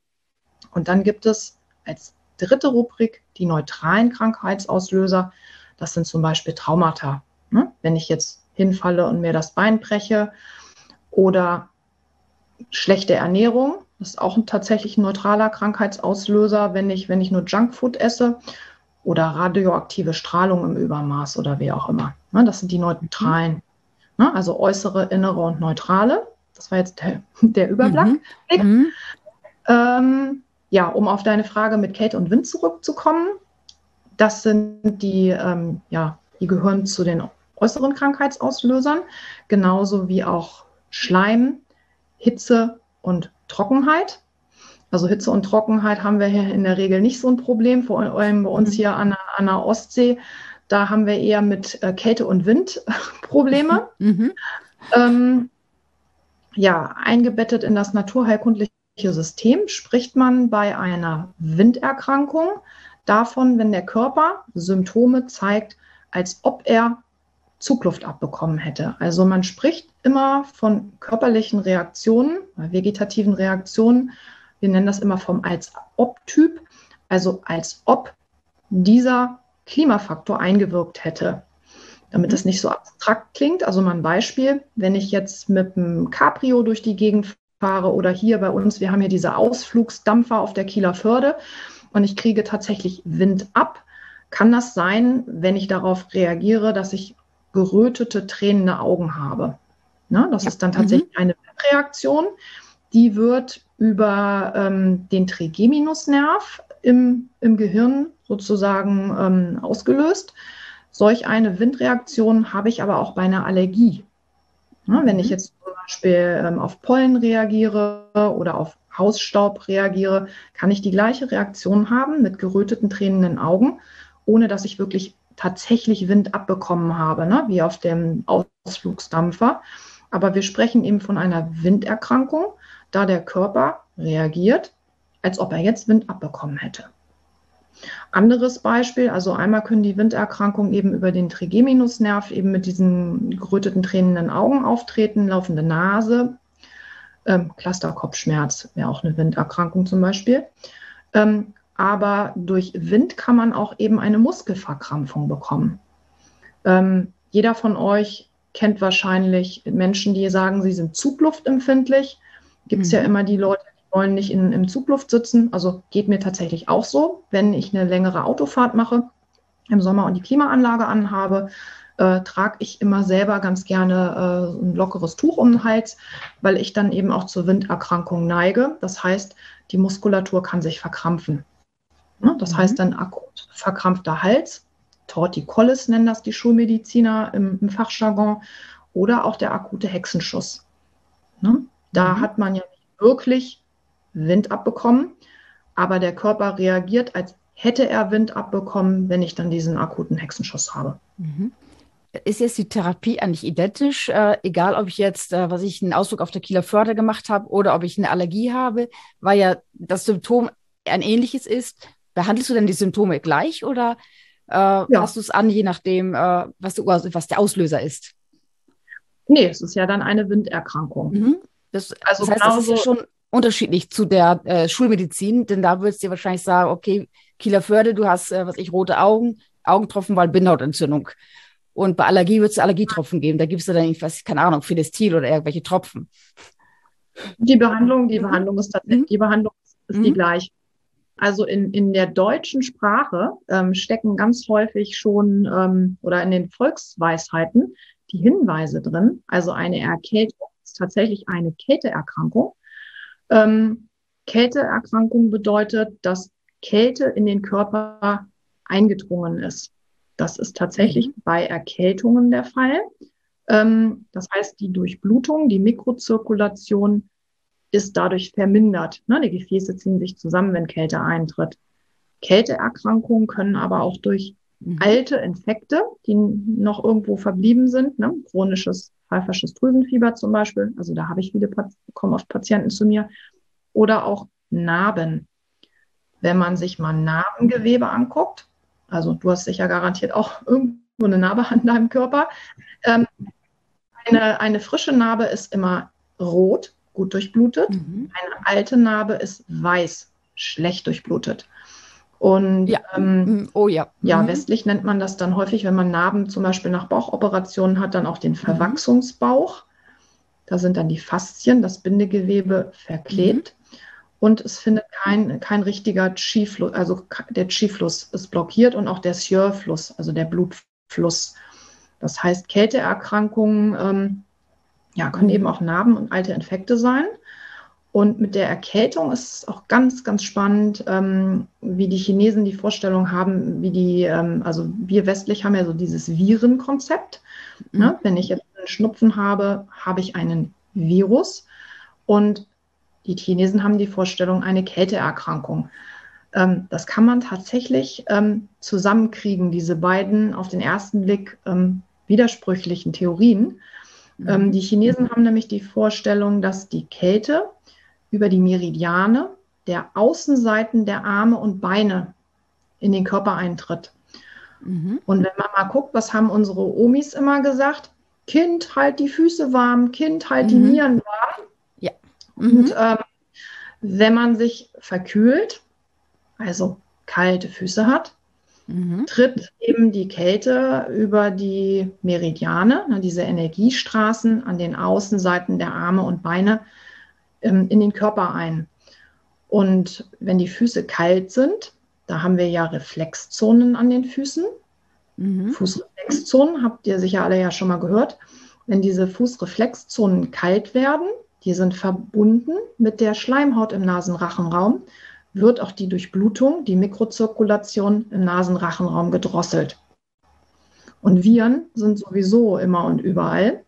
Und dann gibt es als dritte Rubrik die neutralen Krankheitsauslöser. Das sind zum Beispiel Traumata. Ne? Wenn ich jetzt hinfalle und mir das Bein breche oder schlechte Ernährung, das ist auch ein tatsächlich ein neutraler Krankheitsauslöser, wenn ich, wenn ich nur Junkfood esse oder radioaktive Strahlung im Übermaß oder wie auch immer. Ne, das sind die neutralen. Ne, also äußere, innere und neutrale. Das war jetzt der, der Überblick. Mhm. Mhm. Ähm, ja, um auf deine Frage mit Kälte und Wind zurückzukommen. Das sind die, ähm, ja, die gehören zu den äußeren Krankheitsauslösern, genauso wie auch Schleim, Hitze und Trockenheit. Also Hitze und Trockenheit haben wir hier in der Regel nicht so ein Problem, vor allem bei uns mhm. hier an der, an der Ostsee. Da haben wir eher mit äh, Kälte und Wind Probleme. Mhm. Ähm, ja, eingebettet in das naturheilkundliche System spricht man bei einer Winderkrankung davon, wenn der Körper Symptome zeigt, als ob er Zugluft abbekommen hätte. Also man spricht immer von körperlichen Reaktionen, vegetativen Reaktionen. Wir nennen das immer vom als-ob-Typ, also als ob dieser Klimafaktor eingewirkt hätte. Damit das nicht so abstrakt klingt, also mal ein Beispiel, wenn ich jetzt mit einem Cabrio durch die Gegend fahre oder hier bei uns, wir haben hier diese Ausflugsdampfer auf der Kieler Förde und ich kriege tatsächlich Wind ab, kann das sein, wenn ich darauf reagiere, dass ich gerötete, tränende Augen habe. Ne? Das ja. ist dann tatsächlich mhm. eine Reaktion. Die wird über ähm, den Trigeminusnerv im, im Gehirn sozusagen ähm, ausgelöst. Solch eine Windreaktion habe ich aber auch bei einer Allergie. Ne? Wenn ich mhm. jetzt zum Beispiel ähm, auf Pollen reagiere oder auf Hausstaub reagiere, kann ich die gleiche Reaktion haben mit geröteten, tränenden Augen, ohne dass ich wirklich tatsächlich Wind abbekommen habe, ne? wie auf dem Ausflugsdampfer. Aber wir sprechen eben von einer Winderkrankung, da der Körper reagiert, als ob er jetzt Wind abbekommen hätte. Anderes Beispiel, also einmal können die Winderkrankungen eben über den Trigeminusnerv eben mit diesen geröteten, tränenden Augen auftreten, laufende Nase, ähm, Clusterkopfschmerz wäre auch eine Winderkrankung zum Beispiel. Ähm, aber durch Wind kann man auch eben eine Muskelverkrampfung bekommen. Ähm, jeder von euch kennt wahrscheinlich Menschen, die sagen, sie sind zugluftempfindlich. Gibt es mhm. ja immer die Leute, die wollen nicht in, im Zugluft sitzen. Also geht mir tatsächlich auch so, wenn ich eine längere Autofahrt mache im Sommer und die Klimaanlage anhabe, äh, trage ich immer selber ganz gerne äh, ein lockeres Tuch um den Hals, weil ich dann eben auch zur Winderkrankung neige. Das heißt, die Muskulatur kann sich verkrampfen. Ne? Das mhm. heißt dann akut verkrampfter Hals, Torticollis nennen das die Schulmediziner im, im Fachjargon, oder auch der akute Hexenschuss. Ne? Da mhm. hat man ja wirklich Wind abbekommen, aber der Körper reagiert, als hätte er Wind abbekommen, wenn ich dann diesen akuten Hexenschuss habe. Mhm. Ist jetzt die Therapie eigentlich identisch, äh, egal ob ich jetzt, äh, was ich einen Ausdruck auf der Kieler Förder gemacht habe oder ob ich eine Allergie habe, weil ja das Symptom ein ähnliches ist. Behandelst du denn die Symptome gleich oder äh, ja. passt du es an, je nachdem, äh, was, du, was, der Auslöser ist? Nee, es ist ja dann eine Winderkrankung. Mhm. Das, also das heißt, das ist ja schon unterschiedlich zu der äh, Schulmedizin, denn da würdest du dir wahrscheinlich sagen, okay, Kieler Förde, du hast, äh, was ich, rote Augen, Augentropfen, weil Bindehautentzündung. Und bei Allergie wird es Allergietropfen geben. Da gibst du dann irgendwas, keine Ahnung, Philistil oder irgendwelche Tropfen. Die Behandlung, die mhm. Behandlung ist tatsächlich, mhm. die Behandlung ist mhm. die gleiche. Also in, in der deutschen Sprache ähm, stecken ganz häufig schon ähm, oder in den Volksweisheiten die Hinweise drin. Also eine Erkältung ist tatsächlich eine Kälteerkrankung. Ähm, Kälteerkrankung bedeutet, dass Kälte in den Körper eingedrungen ist. Das ist tatsächlich mhm. bei Erkältungen der Fall. Ähm, das heißt, die Durchblutung, die Mikrozirkulation ist dadurch vermindert. Ne? Die Gefäße ziehen sich zusammen, wenn Kälte eintritt. Kälteerkrankungen können aber auch durch mhm. alte Infekte, die noch irgendwo verblieben sind, ne? chronisches pfeifersches Drüsenfieber zum Beispiel, also da habe ich viele, kommen oft Patienten zu mir, oder auch Narben. Wenn man sich mal Narbengewebe anguckt, also du hast sicher garantiert auch irgendwo eine Narbe an deinem Körper, ähm, eine, eine frische Narbe ist immer rot, gut durchblutet. Mhm. Eine alte Narbe ist weiß, schlecht durchblutet. Und ja. Ähm, mhm. oh ja. Ja, mhm. westlich nennt man das dann häufig, wenn man Narben zum Beispiel nach Bauchoperationen hat, dann auch den mhm. Verwachsungsbauch. Da sind dann die Faszien, das Bindegewebe verklebt. Mhm. Und es findet kein, kein richtiger Chi-Fluss, also der Chi-Fluss ist blockiert und auch der Sieur-Fluss, also der Blutfluss. Das heißt, Kälteerkrankungen ähm, ja, können eben auch Narben und alte Infekte sein. Und mit der Erkältung ist es auch ganz, ganz spannend, ähm, wie die Chinesen die Vorstellung haben, wie die, ähm, also wir westlich haben ja so dieses Virenkonzept. Mhm. Ne? Wenn ich jetzt einen Schnupfen habe, habe ich einen Virus. Und die Chinesen haben die Vorstellung, eine Kälteerkrankung. Ähm, das kann man tatsächlich ähm, zusammenkriegen, diese beiden auf den ersten Blick ähm, widersprüchlichen Theorien. Ähm, mhm. die Chinesen haben nämlich die Vorstellung, dass die Kälte über die Meridiane der Außenseiten der Arme und Beine in den Körper eintritt. Mhm. Und wenn man mal guckt, was haben unsere Omis immer gesagt? Kind, halt die Füße warm, Kind, halt mhm. die Nieren warm. Ja. Mhm. Und ähm, wenn man sich verkühlt, also kalte Füße hat, mhm. tritt eben die Kälte über die Meridiane, ne, diese Energiestraßen an den Außenseiten der Arme und Beine in den Körper ein. Und wenn die Füße kalt sind, da haben wir ja Reflexzonen an den Füßen. Mhm. Fußreflexzonen habt ihr sicher alle ja schon mal gehört. Wenn diese Fußreflexzonen kalt werden, die sind verbunden mit der Schleimhaut im Nasenrachenraum, wird auch die Durchblutung, die Mikrozirkulation im Nasenrachenraum gedrosselt. Und Viren sind sowieso immer und überall.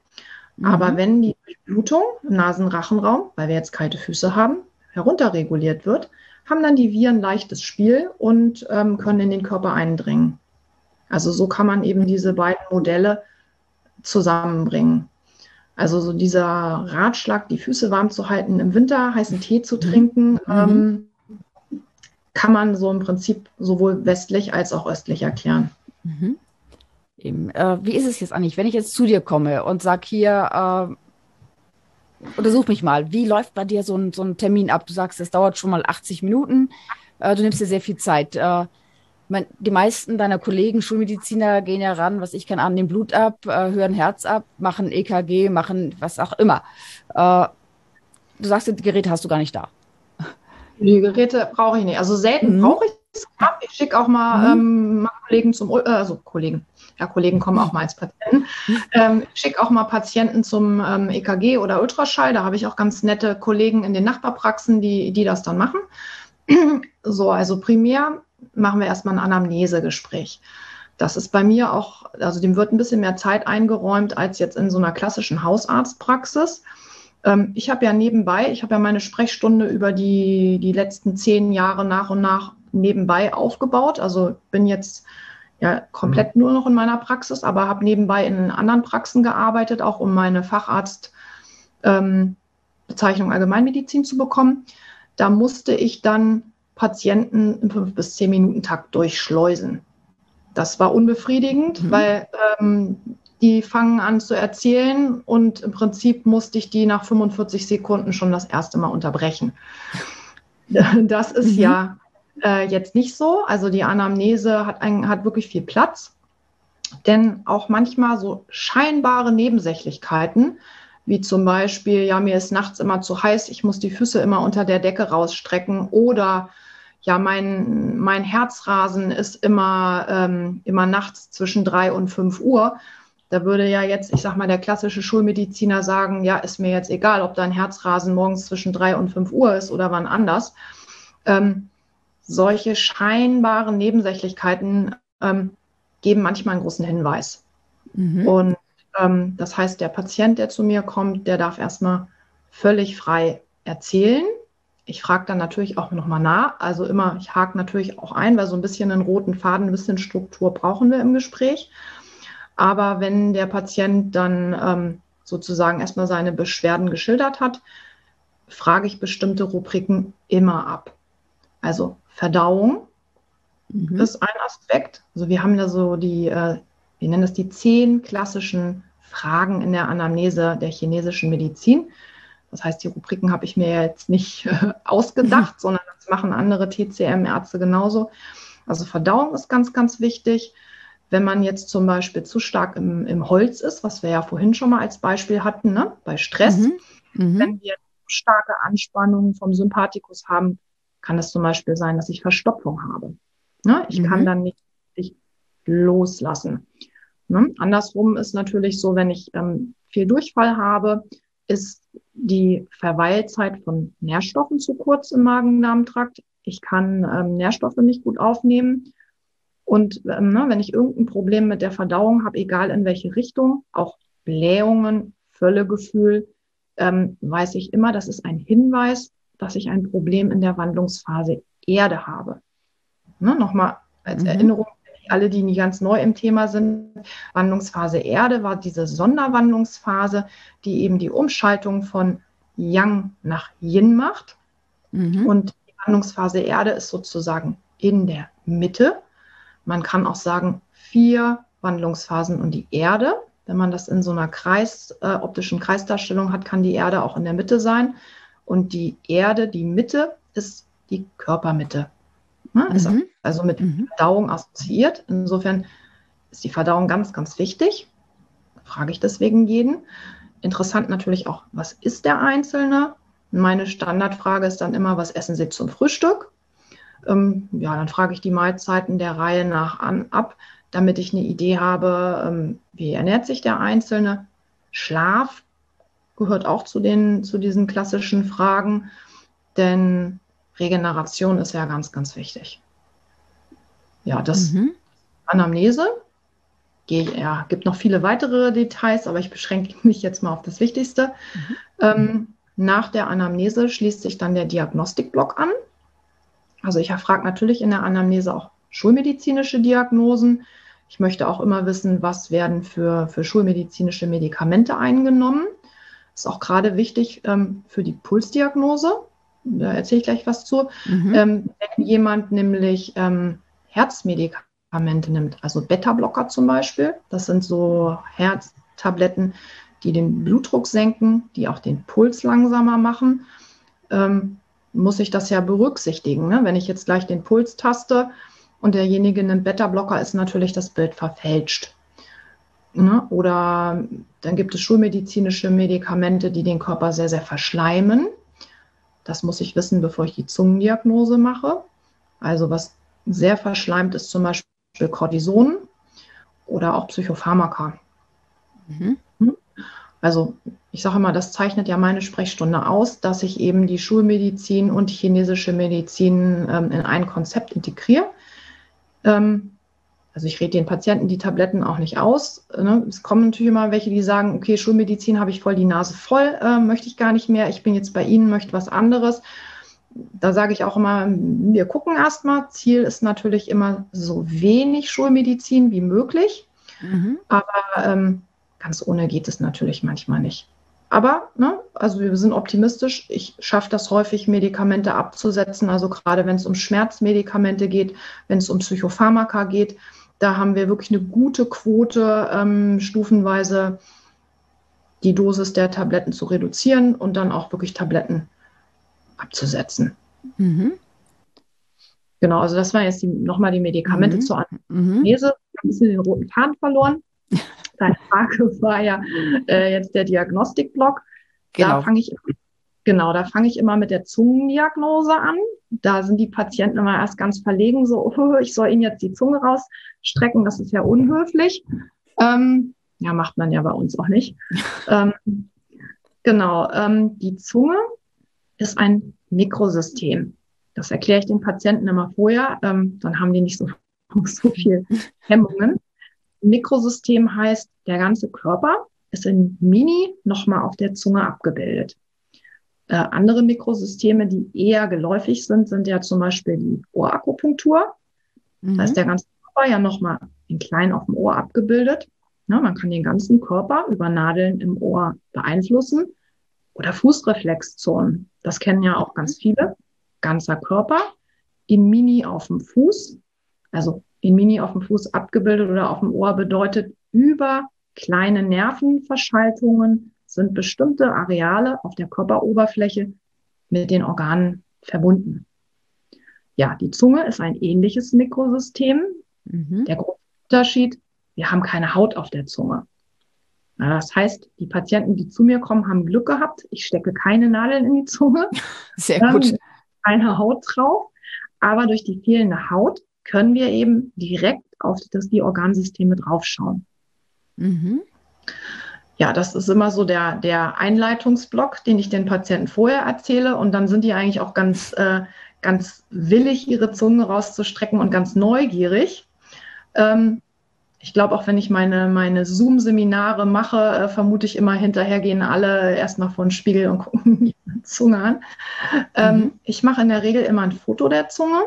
Mhm. Aber wenn die Durchblutung im Nasenrachenraum, weil wir jetzt kalte Füße haben, herunterreguliert wird, haben dann die Viren leichtes Spiel und ähm, können in den Körper eindringen. Also so kann man eben diese beiden Modelle zusammenbringen. Also so dieser Ratschlag, die Füße warm zu halten im Winter, heißen Tee zu mhm. trinken, mhm. ähm, kann man so im Prinzip sowohl westlich als auch östlich erklären. Mhm. Eben, äh, wie ist es jetzt eigentlich, wenn ich jetzt zu dir komme und sage hier, äh, untersuch mich mal, wie läuft bei dir so ein, so ein Termin ab? Du sagst, es dauert schon mal 80 Minuten, äh, du nimmst dir sehr viel Zeit. Äh, mein, die meisten deiner Kollegen, Schulmediziner, gehen ja ran, was ich kann, an dem Blut ab, äh, hören Herz ab, machen EKG, machen was auch immer. Äh, du sagst, die Geräte hast du gar nicht da. Die Geräte brauche ich nicht. Also selten mhm. brauche ich es. Ich schicke auch mal, mhm. ähm, Kollegen zum, äh, also Kollegen, ja, Kollegen kommen auch mal als Patienten. Ähm, ich schicke auch mal Patienten zum ähm, EKG oder Ultraschall. Da habe ich auch ganz nette Kollegen in den Nachbarpraxen, die, die das dann machen. so, also primär machen wir erstmal ein Anamnesegespräch. Das ist bei mir auch, also dem wird ein bisschen mehr Zeit eingeräumt als jetzt in so einer klassischen Hausarztpraxis. Ähm, ich habe ja nebenbei, ich habe ja meine Sprechstunde über die, die letzten zehn Jahre nach und nach nebenbei aufgebaut. Also bin jetzt ja komplett mhm. nur noch in meiner Praxis, aber habe nebenbei in anderen Praxen gearbeitet, auch um meine Facharztbezeichnung ähm, Allgemeinmedizin zu bekommen. Da musste ich dann Patienten im 5- bis 10-Minuten-Takt durchschleusen. Das war unbefriedigend, mhm. weil ähm, die fangen an zu erzählen und im Prinzip musste ich die nach 45 Sekunden schon das erste Mal unterbrechen. Das ist mhm. ja äh, jetzt nicht so. Also die Anamnese hat, ein, hat wirklich viel Platz. Denn auch manchmal so scheinbare Nebensächlichkeiten, wie zum Beispiel, ja, mir ist nachts immer zu heiß, ich muss die Füße immer unter der Decke rausstrecken oder ja, mein, mein Herzrasen ist immer, ähm, immer nachts zwischen drei und fünf Uhr. Da würde ja jetzt, ich sag mal, der klassische Schulmediziner sagen, ja, ist mir jetzt egal, ob dein Herzrasen morgens zwischen drei und fünf Uhr ist oder wann anders. Ähm, solche scheinbaren Nebensächlichkeiten ähm, geben manchmal einen großen Hinweis. Mhm. Und ähm, das heißt, der Patient, der zu mir kommt, der darf erstmal völlig frei erzählen. Ich frage dann natürlich auch nochmal nach. Also immer, ich hake natürlich auch ein, weil so ein bisschen einen roten Faden, ein bisschen Struktur brauchen wir im Gespräch. Aber wenn der Patient dann ähm, sozusagen erstmal seine Beschwerden geschildert hat, frage ich bestimmte Rubriken immer ab. Also Verdauung mhm. ist ein Aspekt. Also wir haben da so die, äh, wir nennen das die zehn klassischen Fragen in der Anamnese der chinesischen Medizin. Das heißt, die Rubriken habe ich mir jetzt nicht äh, ausgedacht, mhm. sondern das machen andere TCM-Ärzte genauso. Also Verdauung ist ganz, ganz wichtig. Wenn man jetzt zum Beispiel zu stark im, im Holz ist, was wir ja vorhin schon mal als Beispiel hatten, ne? bei Stress, mhm. Mhm. wenn wir starke Anspannungen vom Sympathikus haben, kann es zum Beispiel sein, dass ich Verstopfung habe. Ne? Ich kann mhm. dann nicht loslassen. Ne? Andersrum ist natürlich so, wenn ich ähm, viel Durchfall habe, ist die Verweilzeit von Nährstoffen zu kurz im Magen-Darm-Trakt. Ich kann ähm, Nährstoffe nicht gut aufnehmen. Und ähm, ne, wenn ich irgendein Problem mit der Verdauung habe, egal in welche Richtung, auch Blähungen, Völlegefühl, ähm, weiß ich immer, das ist ein Hinweis, dass ich ein Problem in der Wandlungsphase Erde habe. Ne, Nochmal als mhm. Erinnerung, alle, die nie ganz neu im Thema sind, Wandlungsphase Erde war diese Sonderwandlungsphase, die eben die Umschaltung von Yang nach Yin macht. Mhm. Und die Wandlungsphase Erde ist sozusagen in der Mitte. Man kann auch sagen, vier Wandlungsphasen und die Erde. Wenn man das in so einer Kreis, äh, optischen Kreisdarstellung hat, kann die Erde auch in der Mitte sein. Und die Erde, die Mitte, ist die Körpermitte. Ne? Ist mhm. also mit mhm. Verdauung assoziiert. Insofern ist die Verdauung ganz, ganz wichtig. Frage ich deswegen jeden. Interessant natürlich auch, was ist der Einzelne? Meine Standardfrage ist dann immer, was essen Sie zum Frühstück? Ähm, ja, dann frage ich die Mahlzeiten der Reihe nach an, ab, damit ich eine Idee habe, ähm, wie ernährt sich der Einzelne. Schlaf gehört auch zu, den, zu diesen klassischen Fragen, denn Regeneration ist ja ganz, ganz wichtig. Ja, das mhm. Anamnese. Ja, gibt noch viele weitere Details, aber ich beschränke mich jetzt mal auf das Wichtigste. Mhm. Ähm, nach der Anamnese schließt sich dann der Diagnostikblock an. Also ich frage natürlich in der Anamnese auch schulmedizinische Diagnosen. Ich möchte auch immer wissen, was werden für, für schulmedizinische Medikamente eingenommen. Das ist auch gerade wichtig ähm, für die Pulsdiagnose da erzähle ich gleich was zu. Mhm. Ähm, wenn jemand nämlich ähm, Herzmedikamente nimmt, also Beta-Blocker zum Beispiel, das sind so Herztabletten, die den Blutdruck senken, die auch den Puls langsamer machen, ähm, muss ich das ja berücksichtigen. Ne? Wenn ich jetzt gleich den Puls taste und derjenige nimmt Beta-Blocker, ist natürlich das Bild verfälscht. Ne? Oder dann gibt es schulmedizinische Medikamente, die den Körper sehr, sehr verschleimen. Das muss ich wissen, bevor ich die Zungendiagnose mache. Also was sehr verschleimt ist, zum Beispiel Cortison oder auch Psychopharmaka. Mhm. Also ich sage immer, das zeichnet ja meine Sprechstunde aus, dass ich eben die Schulmedizin und die chinesische Medizin ähm, in ein Konzept integriere. Ähm, also ich rede den Patienten die Tabletten auch nicht aus. Ne? Es kommen natürlich immer welche, die sagen, okay, Schulmedizin habe ich voll die Nase voll, äh, möchte ich gar nicht mehr. Ich bin jetzt bei Ihnen, möchte was anderes. Da sage ich auch immer, wir gucken erstmal. Ziel ist natürlich immer so wenig Schulmedizin wie möglich. Mhm. Aber ähm, ganz ohne geht es natürlich manchmal nicht. Aber, ne, also wir sind optimistisch. Ich schaffe das häufig, Medikamente abzusetzen. Also gerade wenn es um Schmerzmedikamente geht, wenn es um Psychopharmaka geht, da haben wir wirklich eine gute Quote, ähm, stufenweise die Dosis der Tabletten zu reduzieren und dann auch wirklich Tabletten abzusetzen. Mhm. Genau, also das waren jetzt nochmal die Medikamente mhm. zur Anamnese. ein bisschen den roten Faden verloren. Deine Frage war ja äh, jetzt der Diagnostikblock. Genau. Da fange ich, genau, da fange ich immer mit der Zungendiagnose an. Da sind die Patienten immer erst ganz verlegen, so, oh, ich soll ihnen jetzt die Zunge rausstrecken, das ist ja unhöflich. Ähm, ja, macht man ja bei uns auch nicht. ähm, genau, ähm, die Zunge ist ein Mikrosystem. Das erkläre ich den Patienten immer vorher, ähm, dann haben die nicht so, so viel Hemmungen. Mikrosystem heißt, der ganze Körper ist in Mini nochmal auf der Zunge abgebildet. Äh, andere Mikrosysteme, die eher geläufig sind, sind ja zum Beispiel die Ohrakupunktur. Mhm. Da ist der ganze Körper ja nochmal in klein auf dem Ohr abgebildet. Ja, man kann den ganzen Körper über Nadeln im Ohr beeinflussen. Oder Fußreflexzonen. Das kennen ja auch ganz viele. Ganzer Körper in Mini auf dem Fuß. Also in Mini auf dem Fuß abgebildet oder auf dem Ohr bedeutet über kleine Nervenverschaltungen sind bestimmte Areale auf der Körperoberfläche mit den Organen verbunden. Ja, die Zunge ist ein ähnliches Mikrosystem. Mhm. Der große Unterschied, wir haben keine Haut auf der Zunge. Das heißt, die Patienten, die zu mir kommen, haben Glück gehabt. Ich stecke keine Nadeln in die Zunge. Sehr gut. Keine Haut drauf. Aber durch die fehlende Haut können wir eben direkt auf das, die Organsysteme draufschauen. Mhm. Ja, das ist immer so der, der Einleitungsblock, den ich den Patienten vorher erzähle. Und dann sind die eigentlich auch ganz, äh, ganz willig, ihre Zunge rauszustrecken und ganz neugierig. Ähm, ich glaube, auch wenn ich meine, meine Zoom-Seminare mache, äh, vermute ich immer, hinterher gehen alle erstmal vor den Spiegel und gucken die Zunge an. Ähm, mhm. Ich mache in der Regel immer ein Foto der Zunge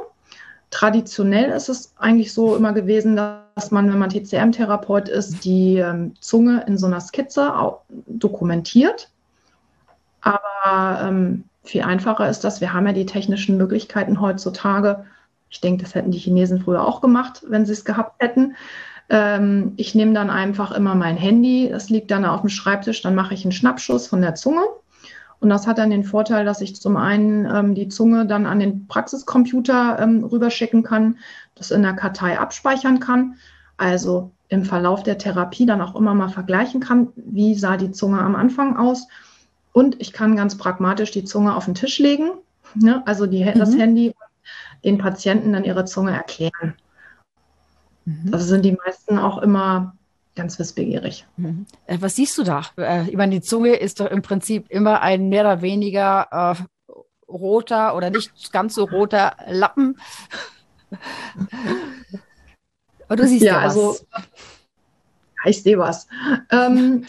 Traditionell ist es eigentlich so immer gewesen, dass man, wenn man TCM-Therapeut ist, die ähm, Zunge in so einer Skizze dokumentiert. Aber ähm, viel einfacher ist das, wir haben ja die technischen Möglichkeiten heutzutage. Ich denke, das hätten die Chinesen früher auch gemacht, wenn sie es gehabt hätten. Ähm, ich nehme dann einfach immer mein Handy, das liegt dann auf dem Schreibtisch, dann mache ich einen Schnappschuss von der Zunge und das hat dann den Vorteil, dass ich zum einen ähm, die Zunge dann an den Praxiscomputer ähm, rüberschicken kann, das in der Kartei abspeichern kann. Also im Verlauf der Therapie dann auch immer mal vergleichen kann, wie sah die Zunge am Anfang aus. Und ich kann ganz pragmatisch die Zunge auf den Tisch legen, ne? also die, mhm. das Handy den Patienten dann ihre Zunge erklären. Mhm. Das sind die meisten auch immer ganz wissbegierig. Mhm. Äh, was siehst du da? Äh, ich meine, die Zunge ist doch im Prinzip immer ein mehr oder weniger äh, roter oder nicht ganz so roter Lappen. Aber du siehst ja, ja also ich sehe was. Ähm,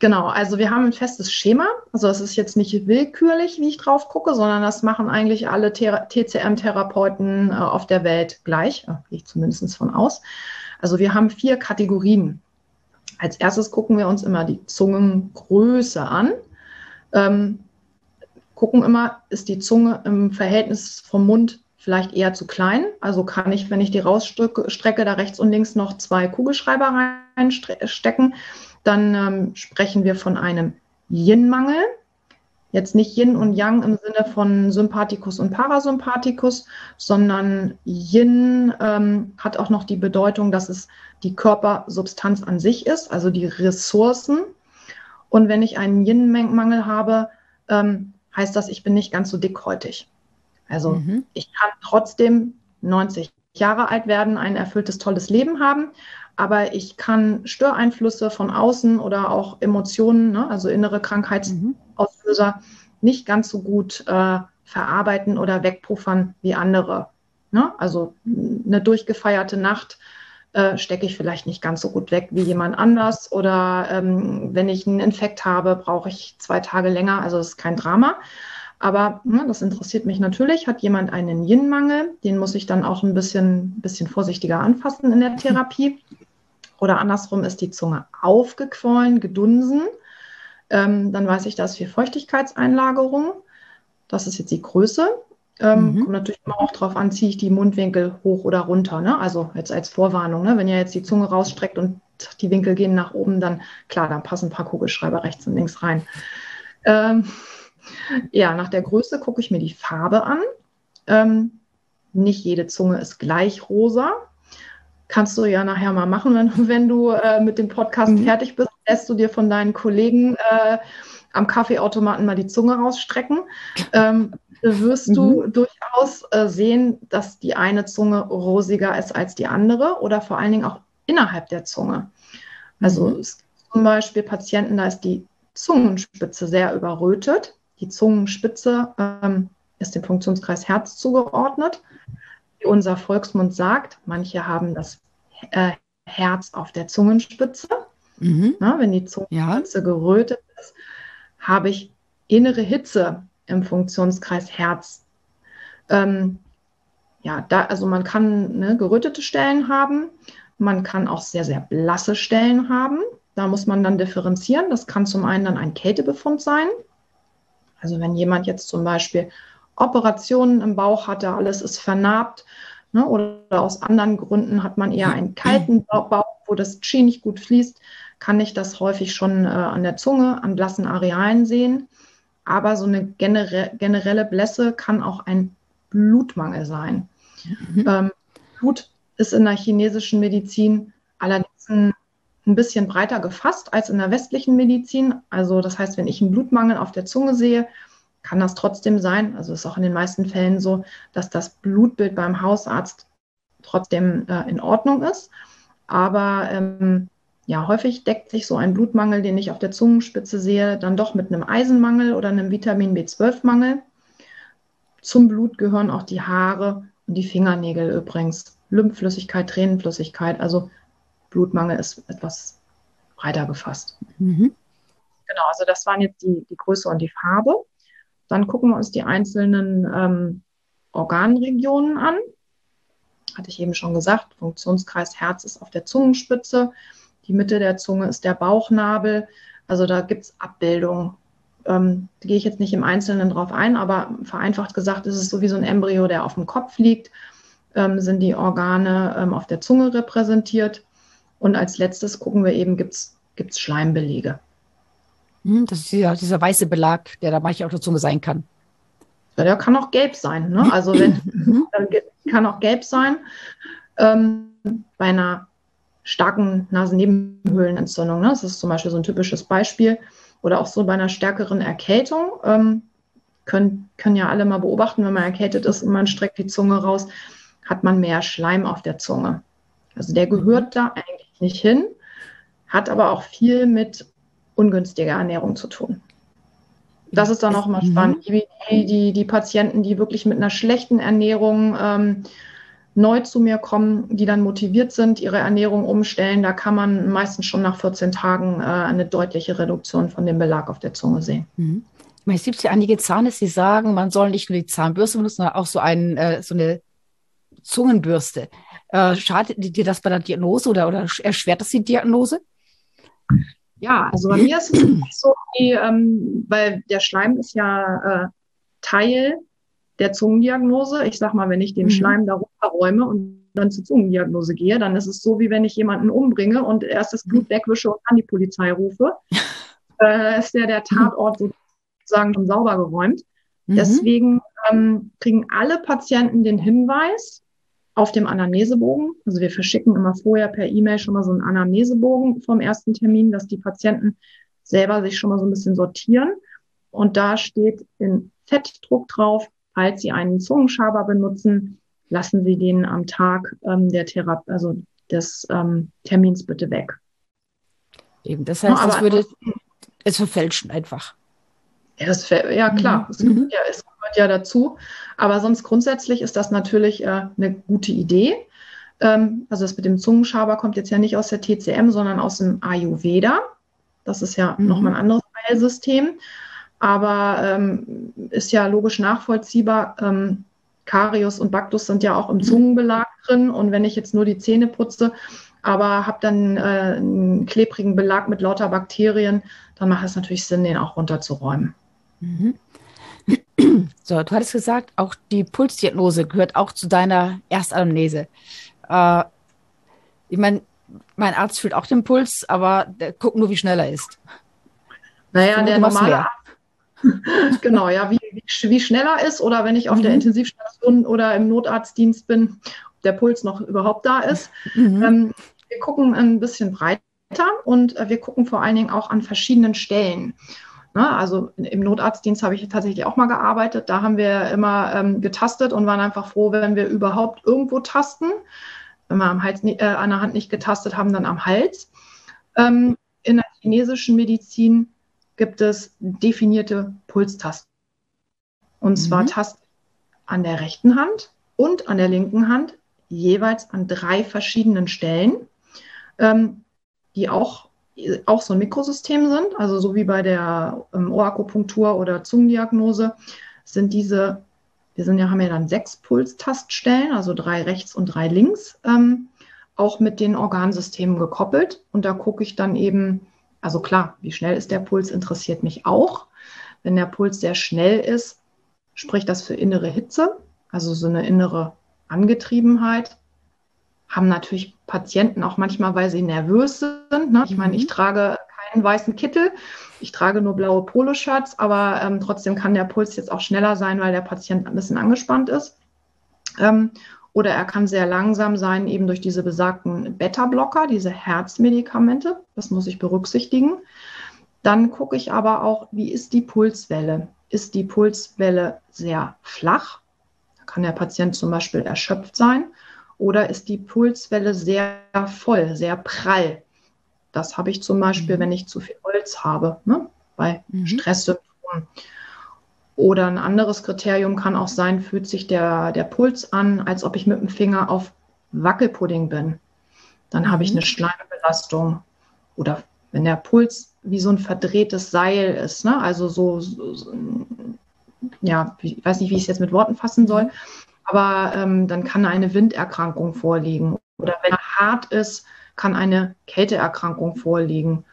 genau, also wir haben ein festes Schema. Also es ist jetzt nicht willkürlich, wie ich drauf gucke, sondern das machen eigentlich alle TCM-Therapeuten äh, auf der Welt gleich. Äh, gehe ich zumindest von aus. Also wir haben vier Kategorien. Als erstes gucken wir uns immer die Zungengröße an. Ähm, gucken immer, ist die Zunge im Verhältnis vom Mund vielleicht eher zu klein. Also kann ich, wenn ich die rausstrecke, da rechts und links noch zwei Kugelschreiber reinstecken. Dann ähm, sprechen wir von einem Yin-Mangel. Jetzt nicht Yin und Yang im Sinne von Sympathikus und Parasympathikus, sondern Yin ähm, hat auch noch die Bedeutung, dass es die Körpersubstanz an sich ist, also die Ressourcen. Und wenn ich einen Yin-Mangel habe, ähm, heißt das, ich bin nicht ganz so dickhäutig. Also mhm. ich kann trotzdem 90 Jahre alt werden, ein erfülltes, tolles Leben haben, aber ich kann Störeinflüsse von außen oder auch Emotionen, ne, also innere Krankheitsauslöser, mhm. nicht ganz so gut äh, verarbeiten oder wegpuffern wie andere. Ne? Also eine durchgefeierte Nacht äh, stecke ich vielleicht nicht ganz so gut weg wie jemand anders. Oder ähm, wenn ich einen Infekt habe, brauche ich zwei Tage länger. Also das ist kein Drama. Aber ne, das interessiert mich natürlich. Hat jemand einen Yin-Mangel? Den muss ich dann auch ein bisschen, bisschen vorsichtiger anfassen in der Therapie. Oder andersrum ist die Zunge aufgequollen, gedunsen. Ähm, dann weiß ich, da ist viel Feuchtigkeitseinlagerung. Das ist jetzt die Größe. Ähm, mhm. Kommt natürlich immer auch darauf an, ziehe ich die Mundwinkel hoch oder runter. Ne? Also jetzt als Vorwarnung, ne? wenn ihr jetzt die Zunge rausstreckt und die Winkel gehen nach oben, dann klar, dann passen ein paar Kugelschreiber rechts und links rein. Ähm, ja, nach der Größe gucke ich mir die Farbe an. Ähm, nicht jede Zunge ist gleich rosa kannst du ja nachher mal machen, wenn, wenn du äh, mit dem Podcast mhm. fertig bist, lässt du dir von deinen Kollegen äh, am Kaffeeautomaten mal die Zunge rausstrecken. Ähm, wirst mhm. du durchaus äh, sehen, dass die eine Zunge rosiger ist als die andere oder vor allen Dingen auch innerhalb der Zunge. Also mhm. es gibt zum Beispiel Patienten, da ist die Zungenspitze sehr überrötet. Die Zungenspitze ähm, ist dem Funktionskreis Herz zugeordnet. Wie unser Volksmund sagt, manche haben das äh, Herz auf der Zungenspitze. Mhm. Na, wenn die Zungenspitze ja. gerötet ist, habe ich innere Hitze im Funktionskreis Herz. Ähm, ja, da, also man kann ne, gerötete Stellen haben, man kann auch sehr, sehr blasse Stellen haben. Da muss man dann differenzieren. Das kann zum einen dann ein Kältebefund sein. Also wenn jemand jetzt zum Beispiel Operationen im Bauch hatte, alles ist vernarbt ne, oder aus anderen Gründen hat man eher einen kalten Bauch, wo das Qi nicht gut fließt, kann ich das häufig schon äh, an der Zunge, an blassen Arealen sehen. Aber so eine genere generelle Blässe kann auch ein Blutmangel sein. Mhm. Ähm, Blut ist in der chinesischen Medizin allerdings ein, ein bisschen breiter gefasst als in der westlichen Medizin. Also das heißt, wenn ich einen Blutmangel auf der Zunge sehe, kann das trotzdem sein, also ist auch in den meisten Fällen so, dass das Blutbild beim Hausarzt trotzdem äh, in Ordnung ist. Aber ähm, ja, häufig deckt sich so ein Blutmangel, den ich auf der Zungenspitze sehe, dann doch mit einem Eisenmangel oder einem Vitamin B12-Mangel. Zum Blut gehören auch die Haare und die Fingernägel übrigens. Lymphflüssigkeit, Tränenflüssigkeit, also Blutmangel ist etwas breiter gefasst. Mhm. Genau, also das waren jetzt die, die Größe und die Farbe. Dann gucken wir uns die einzelnen ähm, Organregionen an. Hatte ich eben schon gesagt, Funktionskreis Herz ist auf der Zungenspitze. Die Mitte der Zunge ist der Bauchnabel. Also da gibt es Abbildungen. Ähm, da gehe ich jetzt nicht im Einzelnen drauf ein, aber vereinfacht gesagt ist es so wie so ein Embryo, der auf dem Kopf liegt, ähm, sind die Organe ähm, auf der Zunge repräsentiert. Und als letztes gucken wir eben, gibt es Schleimbelege. Hm, das ist dieser, dieser weiße Belag, der da manchmal der Zunge sein kann. Ja, der kann auch gelb sein. Ne? Also wenn, mhm. kann auch gelb sein. Ähm, bei einer starken Nasennebenhöhlenentzündung. Ne? Das ist zum Beispiel so ein typisches Beispiel. Oder auch so bei einer stärkeren Erkältung. Ähm, können, können ja alle mal beobachten, wenn man erkältet ist und man streckt die Zunge raus, hat man mehr Schleim auf der Zunge. Also der gehört da eigentlich nicht hin, hat aber auch viel mit ungünstiger Ernährung zu tun. Das ist dann auch mal mhm. spannend. Die, die, die Patienten, die wirklich mit einer schlechten Ernährung ähm, neu zu mir kommen, die dann motiviert sind, ihre Ernährung umstellen, da kann man meistens schon nach 14 Tagen äh, eine deutliche Reduktion von dem Belag auf der Zunge sehen. Mhm. Es gibt ja einige Zahnärzte, die sagen, man soll nicht nur die Zahnbürste benutzen, sondern auch so, ein, äh, so eine Zungenbürste. Äh, schadet dir das bei der Diagnose oder, oder erschwert das die Diagnose? Ja, also bei mir ist es so, wie, ähm, weil der Schleim ist ja äh, Teil der Zungendiagnose. Ich sag mal, wenn ich den mhm. Schleim da runterräume und dann zur Zungendiagnose gehe, dann ist es so, wie wenn ich jemanden umbringe und erst das Blut wegwische und dann die Polizei rufe. äh, ist ja der Tatort sozusagen schon sauber geräumt. Mhm. Deswegen ähm, kriegen alle Patienten den Hinweis auf dem Anamnesebogen. Also wir verschicken immer vorher per E-Mail schon mal so einen Anamnesebogen vom ersten Termin, dass die Patienten selber sich schon mal so ein bisschen sortieren. Und da steht in Fettdruck drauf, Falls Sie einen Zungenschaber benutzen, lassen Sie den am Tag ähm, der Therapie, also des ähm, Termins bitte weg. Eben, das heißt, ja, würde es verfälschen einfach. Ja, das, ja klar, mhm. es, gehört ja, es, gehört ja, dazu. Aber sonst grundsätzlich ist das natürlich äh, eine gute Idee. Ähm, also das mit dem Zungenschaber kommt jetzt ja nicht aus der TCM, sondern aus dem Ayurveda. Das ist ja mhm. nochmal ein anderes Heilsystem aber ähm, ist ja logisch nachvollziehbar. Ähm, Karius und Baktus sind ja auch im Zungenbelag drin und wenn ich jetzt nur die Zähne putze, aber habe dann äh, einen klebrigen Belag mit lauter Bakterien, dann macht es natürlich Sinn, den auch runterzuräumen. Mhm. So, du hattest gesagt, auch die Pulsdiagnose gehört auch zu deiner Erstanamnese. Äh, ich meine, mein Arzt fühlt auch den Puls, aber der guckt nur, wie schnell er ist. Naja, der normale Arzt genau, ja, wie, wie, wie schnell er ist oder wenn ich auf mhm. der Intensivstation oder im Notarztdienst bin der Puls noch überhaupt da ist. Mhm. Ähm, wir gucken ein bisschen breiter und äh, wir gucken vor allen Dingen auch an verschiedenen Stellen. Ne, also im Notarztdienst habe ich tatsächlich auch mal gearbeitet. Da haben wir immer ähm, getastet und waren einfach froh, wenn wir überhaupt irgendwo tasten. Wenn wir am Hals, äh, an der Hand nicht getastet haben, dann am Hals. Ähm, in der chinesischen Medizin gibt es definierte Pulstasten. Und zwar mhm. Tasten an der rechten Hand und an der linken Hand jeweils an drei verschiedenen Stellen, ähm, die auch, auch so ein Mikrosystem sind. Also so wie bei der ähm, Ohrakupunktur oder Zungendiagnose sind diese, wir sind ja, haben ja dann sechs Pulstaststellen, also drei rechts und drei links, ähm, auch mit den Organsystemen gekoppelt. Und da gucke ich dann eben, also klar, wie schnell ist der Puls, interessiert mich auch. Wenn der Puls sehr schnell ist, spricht das für innere Hitze, also so eine innere Angetriebenheit. Haben natürlich Patienten auch manchmal, weil sie nervös sind. Ne? Ich meine, ich mhm. trage keinen weißen Kittel, ich trage nur blaue Poloshirts, aber ähm, trotzdem kann der Puls jetzt auch schneller sein, weil der Patient ein bisschen angespannt ist. Ähm, oder er kann sehr langsam sein, eben durch diese besagten Beta-Blocker, diese Herzmedikamente. Das muss ich berücksichtigen. Dann gucke ich aber auch, wie ist die Pulswelle? ist die Pulswelle sehr flach. Da kann der Patient zum Beispiel erschöpft sein. Oder ist die Pulswelle sehr voll, sehr prall? Das habe ich zum Beispiel, mhm. wenn ich zu viel Holz habe, ne? bei mhm. Stresssymptomen. Oder ein anderes Kriterium kann auch sein, fühlt sich der, der Puls an, als ob ich mit dem Finger auf Wackelpudding bin. Dann mhm. habe ich mhm. eine Schleimbelastung. Oder wenn der Puls wie so ein verdrehtes Seil ist. Ne? Also so, so, so ja, ich weiß nicht, wie ich es jetzt mit Worten fassen soll, aber ähm, dann kann eine Winderkrankung vorliegen. Oder wenn er hart ist, kann eine Kälteerkrankung vorliegen.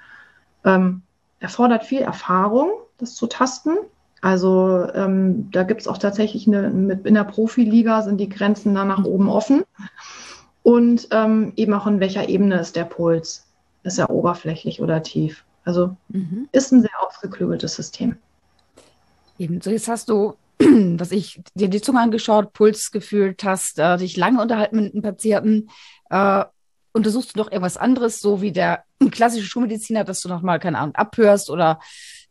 Ähm, erfordert viel Erfahrung, das zu tasten. Also ähm, da gibt es auch tatsächlich eine, mit, in der Profiliga sind die Grenzen da nach oben offen. Und ähm, eben auch in welcher Ebene ist der Puls? Ist er oberflächlich oder tief? Also mhm. ist ein sehr ausgeklügeltes System. Ebenso, jetzt hast du, dass ich dir die Zunge angeschaut, Puls gefühlt hast, äh, dich lange unterhalten mit einem Patienten. Äh, untersuchst du noch irgendwas anderes, so wie der klassische Schulmediziner, dass du nochmal, keine Ahnung, abhörst oder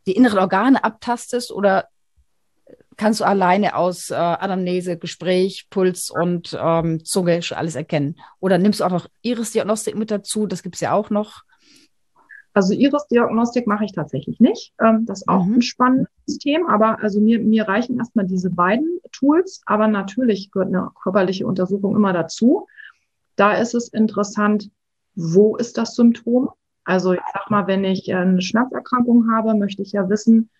die inneren Organe abtastest oder kannst du alleine aus äh, Anamnese, Gespräch, Puls und ähm, Zunge schon alles erkennen? Oder nimmst du auch noch Iris-Diagnostik mit dazu? Das gibt es ja auch noch. Also Iris-Diagnostik mache ich tatsächlich nicht. Ähm, das ist auch mhm. ein spannendes System, aber also mir, mir reichen erstmal diese beiden Tools, aber natürlich gehört eine körperliche Untersuchung immer dazu. Da ist es interessant, wo ist das Symptom? Also ich sag mal, wenn ich eine Schmerzerkrankung habe, möchte ich ja wissen,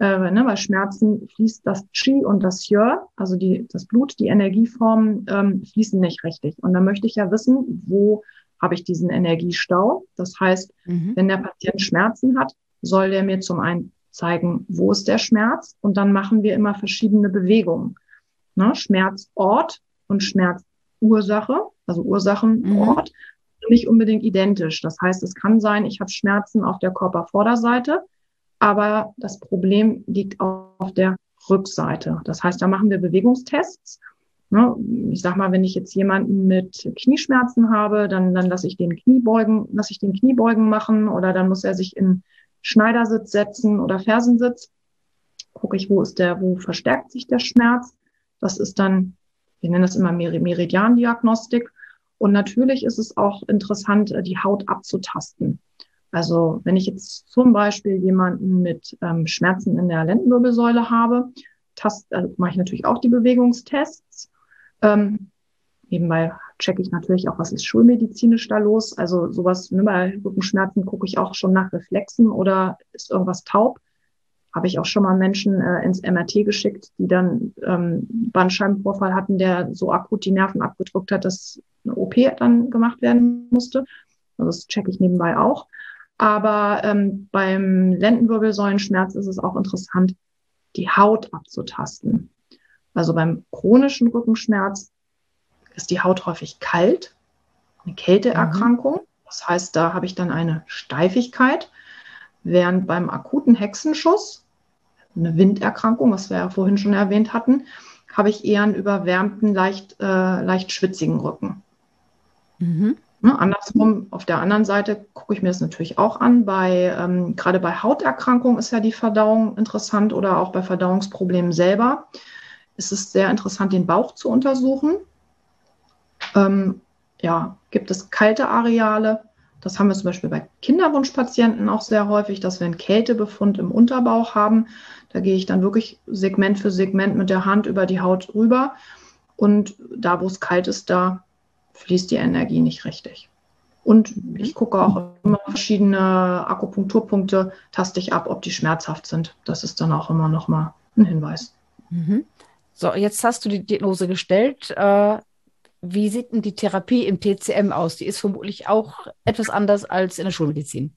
äh, ne, bei Schmerzen fließt das Qi und das Hyur, also die, das Blut, die Energieformen ähm, fließen nicht richtig. Und da möchte ich ja wissen, wo habe ich diesen Energiestau. Das heißt, mhm. wenn der Patient Schmerzen hat, soll der mir zum einen zeigen, wo ist der Schmerz und dann machen wir immer verschiedene Bewegungen. Ne? Schmerzort und Schmerzursache, also Ursachenort, mhm. nicht unbedingt identisch. Das heißt, es kann sein, ich habe Schmerzen auf der Körpervorderseite, aber das Problem liegt auf der Rückseite. Das heißt, da machen wir Bewegungstests Ne? Ich sag mal, wenn ich jetzt jemanden mit Knieschmerzen habe, dann, dann lasse ich den Kniebeugen, lasse ich den Kniebeugen machen oder dann muss er sich in Schneidersitz setzen oder Fersensitz. Gucke ich, wo ist der, wo verstärkt sich der Schmerz? Das ist dann, wir nennen das immer Meridiandiagnostik. Und natürlich ist es auch interessant, äh, die Haut abzutasten. Also wenn ich jetzt zum Beispiel jemanden mit ähm, Schmerzen in der Lendenwirbelsäule habe, tast, also mache ich natürlich auch die Bewegungstests ähm, nebenbei checke ich natürlich auch, was ist schulmedizinisch da los. Also sowas, ne, bei Rückenschmerzen gucke ich auch schon nach Reflexen oder ist irgendwas taub. Habe ich auch schon mal Menschen äh, ins MRT geschickt, die dann ähm, Bandscheibenvorfall hatten, der so akut die Nerven abgedrückt hat, dass eine OP dann gemacht werden musste. Also das checke ich nebenbei auch. Aber ähm, beim Lendenwirbelsäulenschmerz ist es auch interessant, die Haut abzutasten. Also beim chronischen Rückenschmerz ist die Haut häufig kalt, eine Kälteerkrankung. Mhm. Das heißt, da habe ich dann eine Steifigkeit, während beim akuten Hexenschuss, eine Winderkrankung, was wir ja vorhin schon erwähnt hatten, habe ich eher einen überwärmten, leicht, äh, leicht schwitzigen Rücken. Mhm. Ne, andersrum, auf der anderen Seite gucke ich mir das natürlich auch an. Bei, ähm, gerade bei Hauterkrankungen ist ja die Verdauung interessant oder auch bei Verdauungsproblemen selber ist es sehr interessant, den Bauch zu untersuchen. Ähm, ja, gibt es kalte Areale? Das haben wir zum Beispiel bei Kinderwunschpatienten auch sehr häufig, dass wir einen Kältebefund im Unterbauch haben. Da gehe ich dann wirklich Segment für Segment mit der Hand über die Haut rüber. Und da, wo es kalt ist, da fließt die Energie nicht richtig. Und ich gucke auch immer verschiedene Akupunkturpunkte, taste ich ab, ob die schmerzhaft sind. Das ist dann auch immer noch mal ein Hinweis. Mhm. So, jetzt hast du die Diagnose gestellt. Äh, wie sieht denn die Therapie im TCM aus? Die ist vermutlich auch etwas anders als in der Schulmedizin.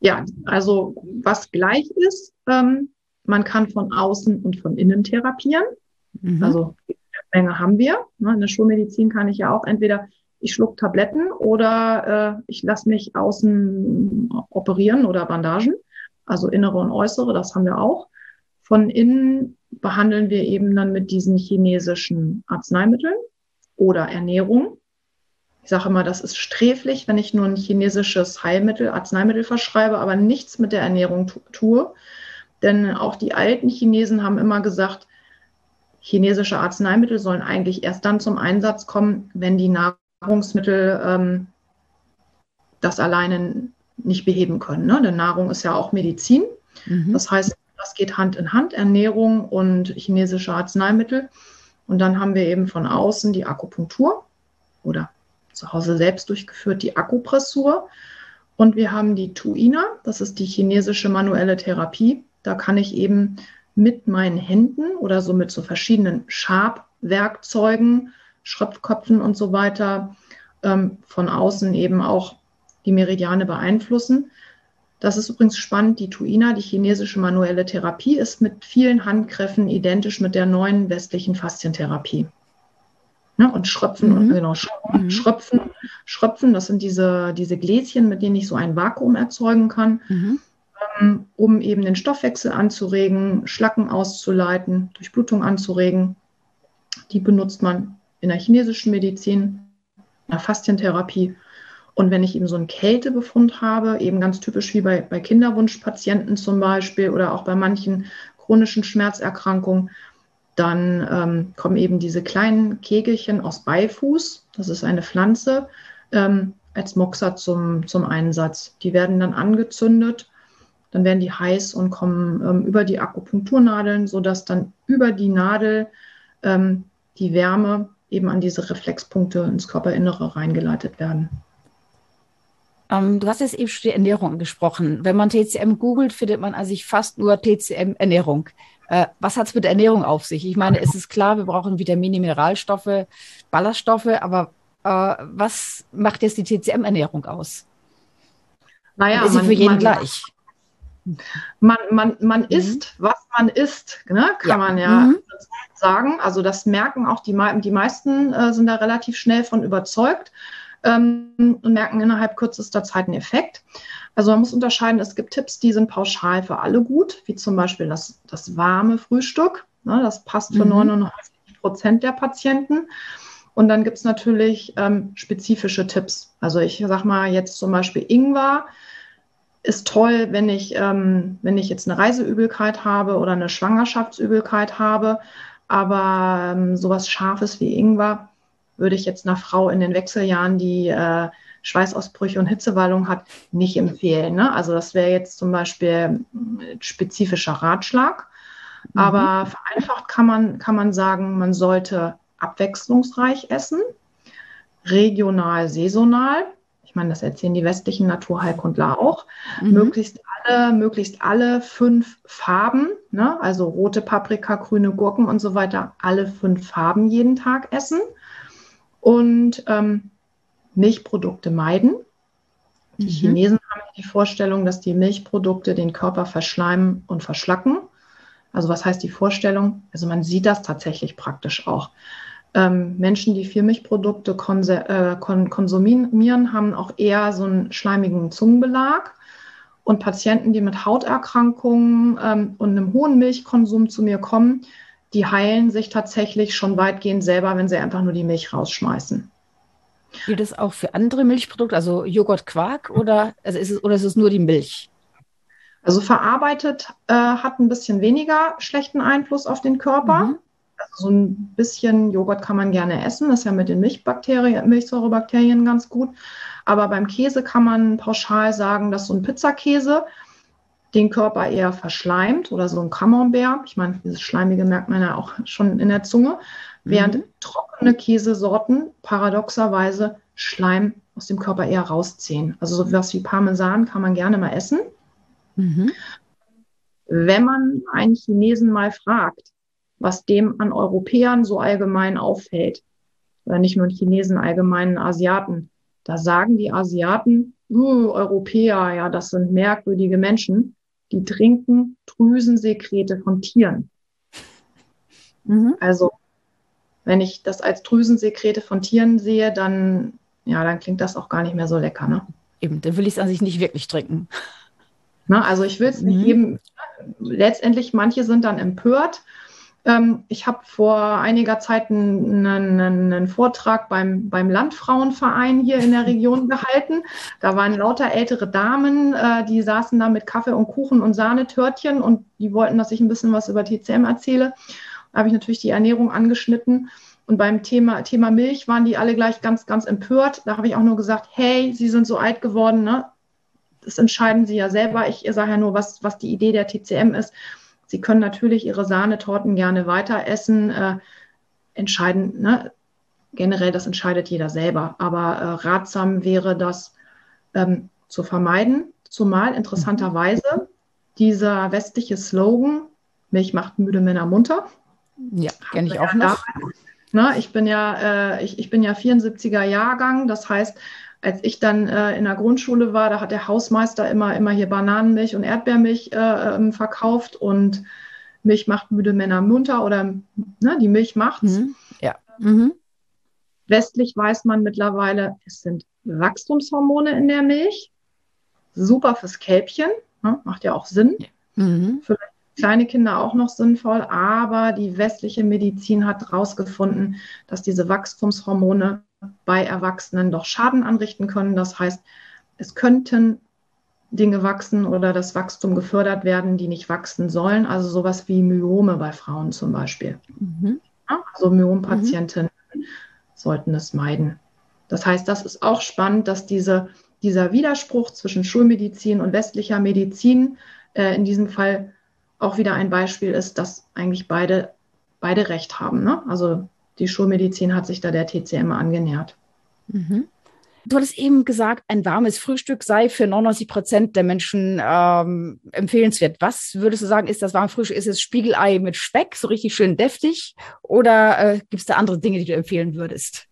Ja, also was gleich ist, ähm, man kann von außen und von innen therapieren. Mhm. Also Menge haben wir. Ne? In der Schulmedizin kann ich ja auch entweder ich schluck Tabletten oder äh, ich lasse mich außen operieren oder Bandagen, also innere und äußere, das haben wir auch. Von innen behandeln wir eben dann mit diesen chinesischen Arzneimitteln oder Ernährung. Ich sage immer, das ist sträflich, wenn ich nur ein chinesisches Heilmittel, Arzneimittel verschreibe, aber nichts mit der Ernährung tue. Denn auch die alten Chinesen haben immer gesagt, chinesische Arzneimittel sollen eigentlich erst dann zum Einsatz kommen, wenn die Nahrungsmittel ähm, das alleine nicht beheben können. Ne? Denn Nahrung ist ja auch Medizin. Mhm. Das heißt, das geht Hand in Hand, Ernährung und chinesische Arzneimittel. Und dann haben wir eben von außen die Akupunktur oder zu Hause selbst durchgeführt die Akupressur. Und wir haben die Tuina, das ist die chinesische manuelle Therapie. Da kann ich eben mit meinen Händen oder so mit so verschiedenen Schabwerkzeugen, Schröpfköpfen und so weiter ähm, von außen eben auch die Meridiane beeinflussen. Das ist übrigens spannend. Die Tuina, die chinesische manuelle Therapie, ist mit vielen Handgriffen identisch mit der neuen westlichen Faszientherapie. Ne? Und Schröpfen, mhm. genau, Schröpfen, mhm. Schröpfen, Schröpfen, das sind diese, diese Gläschen, mit denen ich so ein Vakuum erzeugen kann. Mhm. Ähm, um eben den Stoffwechsel anzuregen, Schlacken auszuleiten, Durchblutung anzuregen. Die benutzt man in der chinesischen Medizin, in der Faszientherapie. Und wenn ich eben so einen Kältebefund habe, eben ganz typisch wie bei, bei Kinderwunschpatienten zum Beispiel oder auch bei manchen chronischen Schmerzerkrankungen, dann ähm, kommen eben diese kleinen Kegelchen aus Beifuß, das ist eine Pflanze, ähm, als Moxa zum, zum Einsatz. Die werden dann angezündet dann werden die heiß und kommen ähm, über die Akupunkturnadeln, sodass dann über die Nadel ähm, die Wärme eben an diese Reflexpunkte ins Körperinnere reingeleitet werden. Ähm, du hast jetzt eben schon die Ernährung angesprochen. Wenn man TCM googelt, findet man also fast nur TCM-Ernährung. Äh, was hat es mit der Ernährung auf sich? Ich meine, es ist klar, wir brauchen Vitamine, Mineralstoffe, Ballaststoffe, aber äh, was macht jetzt die TCM-Ernährung aus? Naja, ist sie für jeden man, gleich? Man, man, man mhm. isst, was man isst, ne? kann ja. man ja mhm. sagen. Also das merken auch die, die meisten, äh, sind da relativ schnell von überzeugt ähm, und merken innerhalb kürzester Zeit einen Effekt. Also man muss unterscheiden, es gibt Tipps, die sind pauschal für alle gut, wie zum Beispiel das, das warme Frühstück. Ne? Das passt für mhm. 99 Prozent der Patienten. Und dann gibt es natürlich ähm, spezifische Tipps. Also ich sage mal jetzt zum Beispiel Ingwer ist toll, wenn ich, ähm, wenn ich jetzt eine Reiseübelkeit habe oder eine Schwangerschaftsübelkeit habe. Aber ähm, sowas Scharfes wie Ingwer würde ich jetzt einer Frau in den Wechseljahren, die äh, Schweißausbrüche und Hitzewallung hat, nicht empfehlen. Ne? Also das wäre jetzt zum Beispiel spezifischer Ratschlag. Mhm. Aber vereinfacht kann man, kann man sagen, man sollte abwechslungsreich essen, regional, saisonal ich meine, das erzählen die westlichen Naturheilkundler auch, mhm. möglichst alle, möglichst alle fünf Farben, ne? also rote Paprika, grüne Gurken und so weiter, alle fünf Farben jeden Tag essen und ähm, Milchprodukte meiden. Die mhm. Chinesen haben die Vorstellung, dass die Milchprodukte den Körper verschleimen und verschlacken. Also was heißt die Vorstellung? Also man sieht das tatsächlich praktisch auch. Ähm, Menschen, die viel Milchprodukte äh, kon konsumieren, haben auch eher so einen schleimigen Zungenbelag. Und Patienten, die mit Hauterkrankungen ähm, und einem hohen Milchkonsum zu mir kommen, die heilen sich tatsächlich schon weitgehend selber, wenn sie einfach nur die Milch rausschmeißen. Gilt das auch für andere Milchprodukte, also Joghurt, Quark oder, also ist es, oder ist es nur die Milch? Also verarbeitet äh, hat ein bisschen weniger schlechten Einfluss auf den Körper. Mhm. Also so ein bisschen Joghurt kann man gerne essen, das ist ja mit den Milchbakterien, Milchsäurebakterien ganz gut. Aber beim Käse kann man pauschal sagen, dass so ein Pizzakäse den Körper eher verschleimt oder so ein Camembert. Ich meine, dieses Schleimige merkt man ja auch schon in der Zunge. Während mhm. trockene Käsesorten paradoxerweise Schleim aus dem Körper eher rausziehen. Also so was wie Parmesan kann man gerne mal essen. Mhm. Wenn man einen Chinesen mal fragt, was dem an Europäern so allgemein auffällt, oder nicht nur Chinesen, allgemeinen Asiaten, da sagen die Asiaten, uh, Europäer, ja, das sind merkwürdige Menschen, die trinken Drüsensekrete von Tieren. Mhm. Also, wenn ich das als Drüsensekrete von Tieren sehe, dann, ja, dann klingt das auch gar nicht mehr so lecker, ne? Eben, dann will ich es an sich nicht wirklich trinken. Ne? Also ich will es nicht mhm. jedem, letztendlich manche sind dann empört. Ähm, ich habe vor einiger Zeit einen, einen, einen, Vortrag beim, beim Landfrauenverein hier in der Region gehalten. Da waren lauter ältere Damen, äh, die saßen da mit Kaffee und Kuchen und Sahnetörtchen und die wollten, dass ich ein bisschen was über TCM erzähle. Da habe ich natürlich die Ernährung angeschnitten. Und beim Thema, Thema Milch waren die alle gleich ganz, ganz empört. Da habe ich auch nur gesagt, hey, Sie sind so alt geworden, ne? das entscheiden Sie ja selber. Ich sage ja nur, was, was die Idee der TCM ist. Sie können natürlich Ihre Sahnetorten gerne weiter essen. Äh, entscheiden, ne? generell, das entscheidet jeder selber. Aber äh, ratsam wäre das ähm, zu vermeiden. Zumal interessanterweise dieser westliche Slogan, Milch macht müde Männer munter. Ja, kenne ich auch noch. Ne, ich bin ja, äh, ich, ich bin ja 74er Jahrgang, das heißt, als ich dann äh, in der Grundschule war, da hat der Hausmeister immer, immer hier Bananenmilch und Erdbeermilch äh, ähm, verkauft und Milch macht müde Männer munter oder ne, die Milch macht's. Mhm. Ja. Mhm. Westlich weiß man mittlerweile, es sind Wachstumshormone in der Milch. Super fürs Kälbchen, ne? macht ja auch Sinn. Mhm. Für kleine Kinder auch noch sinnvoll, aber die westliche Medizin hat herausgefunden, dass diese Wachstumshormone bei Erwachsenen doch Schaden anrichten können. Das heißt, es könnten Dinge wachsen oder das Wachstum gefördert werden, die nicht wachsen sollen. Also sowas wie Myome bei Frauen zum Beispiel. Mhm. Also Myompatientinnen mhm. sollten es meiden. Das heißt, das ist auch spannend, dass diese, dieser Widerspruch zwischen Schulmedizin und westlicher Medizin äh, in diesem Fall auch wieder ein Beispiel ist, dass eigentlich beide, beide Recht haben. Ne? Also die Schulmedizin hat sich da der TCM angenähert. Mhm. Du hattest eben gesagt, ein warmes Frühstück sei für 99 Prozent der Menschen ähm, empfehlenswert. Was würdest du sagen, ist das warme Frühstück? Ist es Spiegelei mit Speck, so richtig schön deftig? Oder äh, gibt es da andere Dinge, die du empfehlen würdest?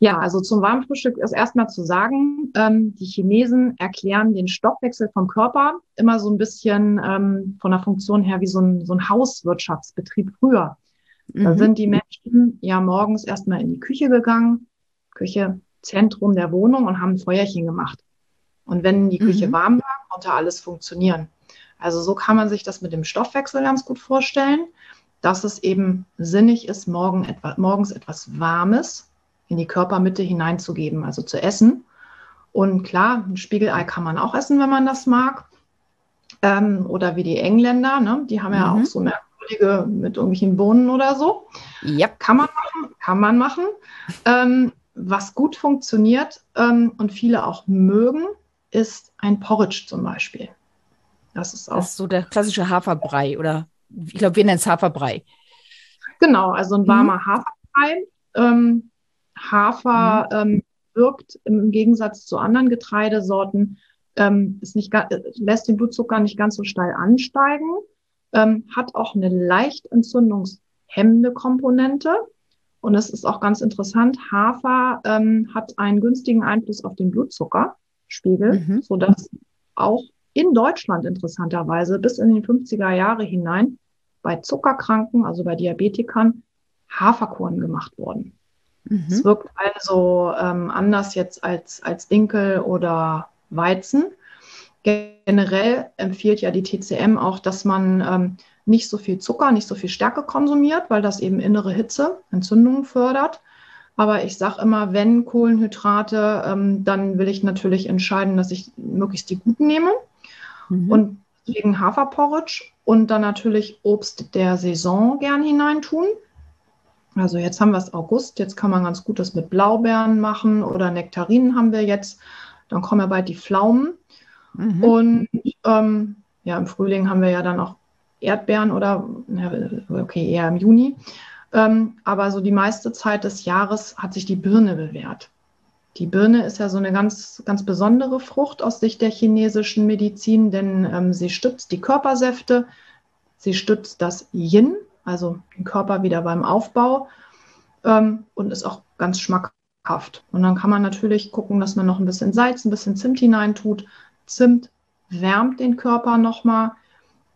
Ja, also zum warmen Frühstück ist erstmal zu sagen, ähm, die Chinesen erklären den Stoffwechsel vom Körper immer so ein bisschen ähm, von der Funktion her wie so ein, so ein Hauswirtschaftsbetrieb früher. Da mhm. sind die Menschen ja morgens erstmal in die Küche gegangen, Küche, Zentrum der Wohnung und haben ein Feuerchen gemacht. Und wenn die Küche mhm. warm war, konnte alles funktionieren. Also so kann man sich das mit dem Stoffwechsel ganz gut vorstellen, dass es eben sinnig ist, morgen etwa, morgens etwas Warmes in die Körpermitte hineinzugeben, also zu essen. Und klar, ein Spiegelei kann man auch essen, wenn man das mag. Ähm, oder wie die Engländer, ne? die haben ja mhm. auch so mehr Kollege mit irgendwelchen Bohnen oder so. Ja. Kann man machen, kann man machen. Ähm, was gut funktioniert ähm, und viele auch mögen, ist ein Porridge zum Beispiel. Das ist auch. Das ist so der klassische Haferbrei oder ich glaube, wir nennen es Haferbrei. Genau, also ein warmer mhm. Haferbrei. Ähm, Hafer mhm. ähm, wirkt im Gegensatz zu anderen Getreidesorten, ähm, ist nicht, lässt den Blutzucker nicht ganz so steil ansteigen ähm, hat auch eine leicht entzündungshemmende Komponente. Und es ist auch ganz interessant, Hafer ähm, hat einen günstigen Einfluss auf den Blutzuckerspiegel, mhm. sodass auch in Deutschland interessanterweise bis in den 50er Jahre hinein bei Zuckerkranken, also bei Diabetikern, Haferkuren gemacht wurden. Mhm. Es wirkt also ähm, anders jetzt als, als Dinkel oder Weizen. Generell empfiehlt ja die TCM auch, dass man ähm, nicht so viel Zucker, nicht so viel Stärke konsumiert, weil das eben innere Hitze, Entzündungen fördert. Aber ich sage immer, wenn Kohlenhydrate, ähm, dann will ich natürlich entscheiden, dass ich möglichst die guten nehme. Mhm. Und deswegen Haferporridge und dann natürlich Obst der Saison gern hineintun. Also jetzt haben wir es August, jetzt kann man ganz gut das mit Blaubeeren machen oder Nektarinen haben wir jetzt. Dann kommen ja bald die Pflaumen. Mhm. Und ähm, ja, im Frühling haben wir ja dann auch Erdbeeren oder, okay, eher im Juni. Ähm, aber so die meiste Zeit des Jahres hat sich die Birne bewährt. Die Birne ist ja so eine ganz, ganz besondere Frucht aus Sicht der chinesischen Medizin, denn ähm, sie stützt die Körpersäfte, sie stützt das Yin, also den Körper wieder beim Aufbau ähm, und ist auch ganz schmackhaft. Und dann kann man natürlich gucken, dass man noch ein bisschen Salz, ein bisschen Zimt hineintut. Zimt wärmt den Körper nochmal.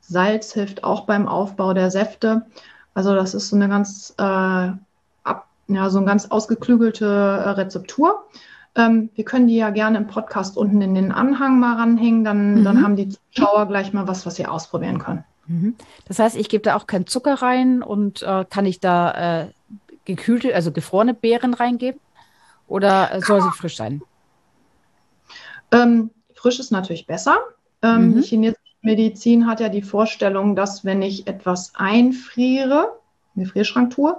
Salz hilft auch beim Aufbau der Säfte. Also das ist so eine ganz, äh, ab, ja, so eine ganz ausgeklügelte äh, Rezeptur. Ähm, wir können die ja gerne im Podcast unten in den Anhang mal ranhängen, dann, mhm. dann haben die Zuschauer gleich mal was, was sie ausprobieren können. Mhm. Das heißt, ich gebe da auch keinen Zucker rein und äh, kann ich da äh, gekühlte, also gefrorene Beeren reingeben? Oder äh, soll sie frisch sein? Ähm, frisch ist natürlich besser. Ähm, mhm. Die chinesische Medizin hat ja die Vorstellung, dass wenn ich etwas einfriere, eine Gefrierschrank tue,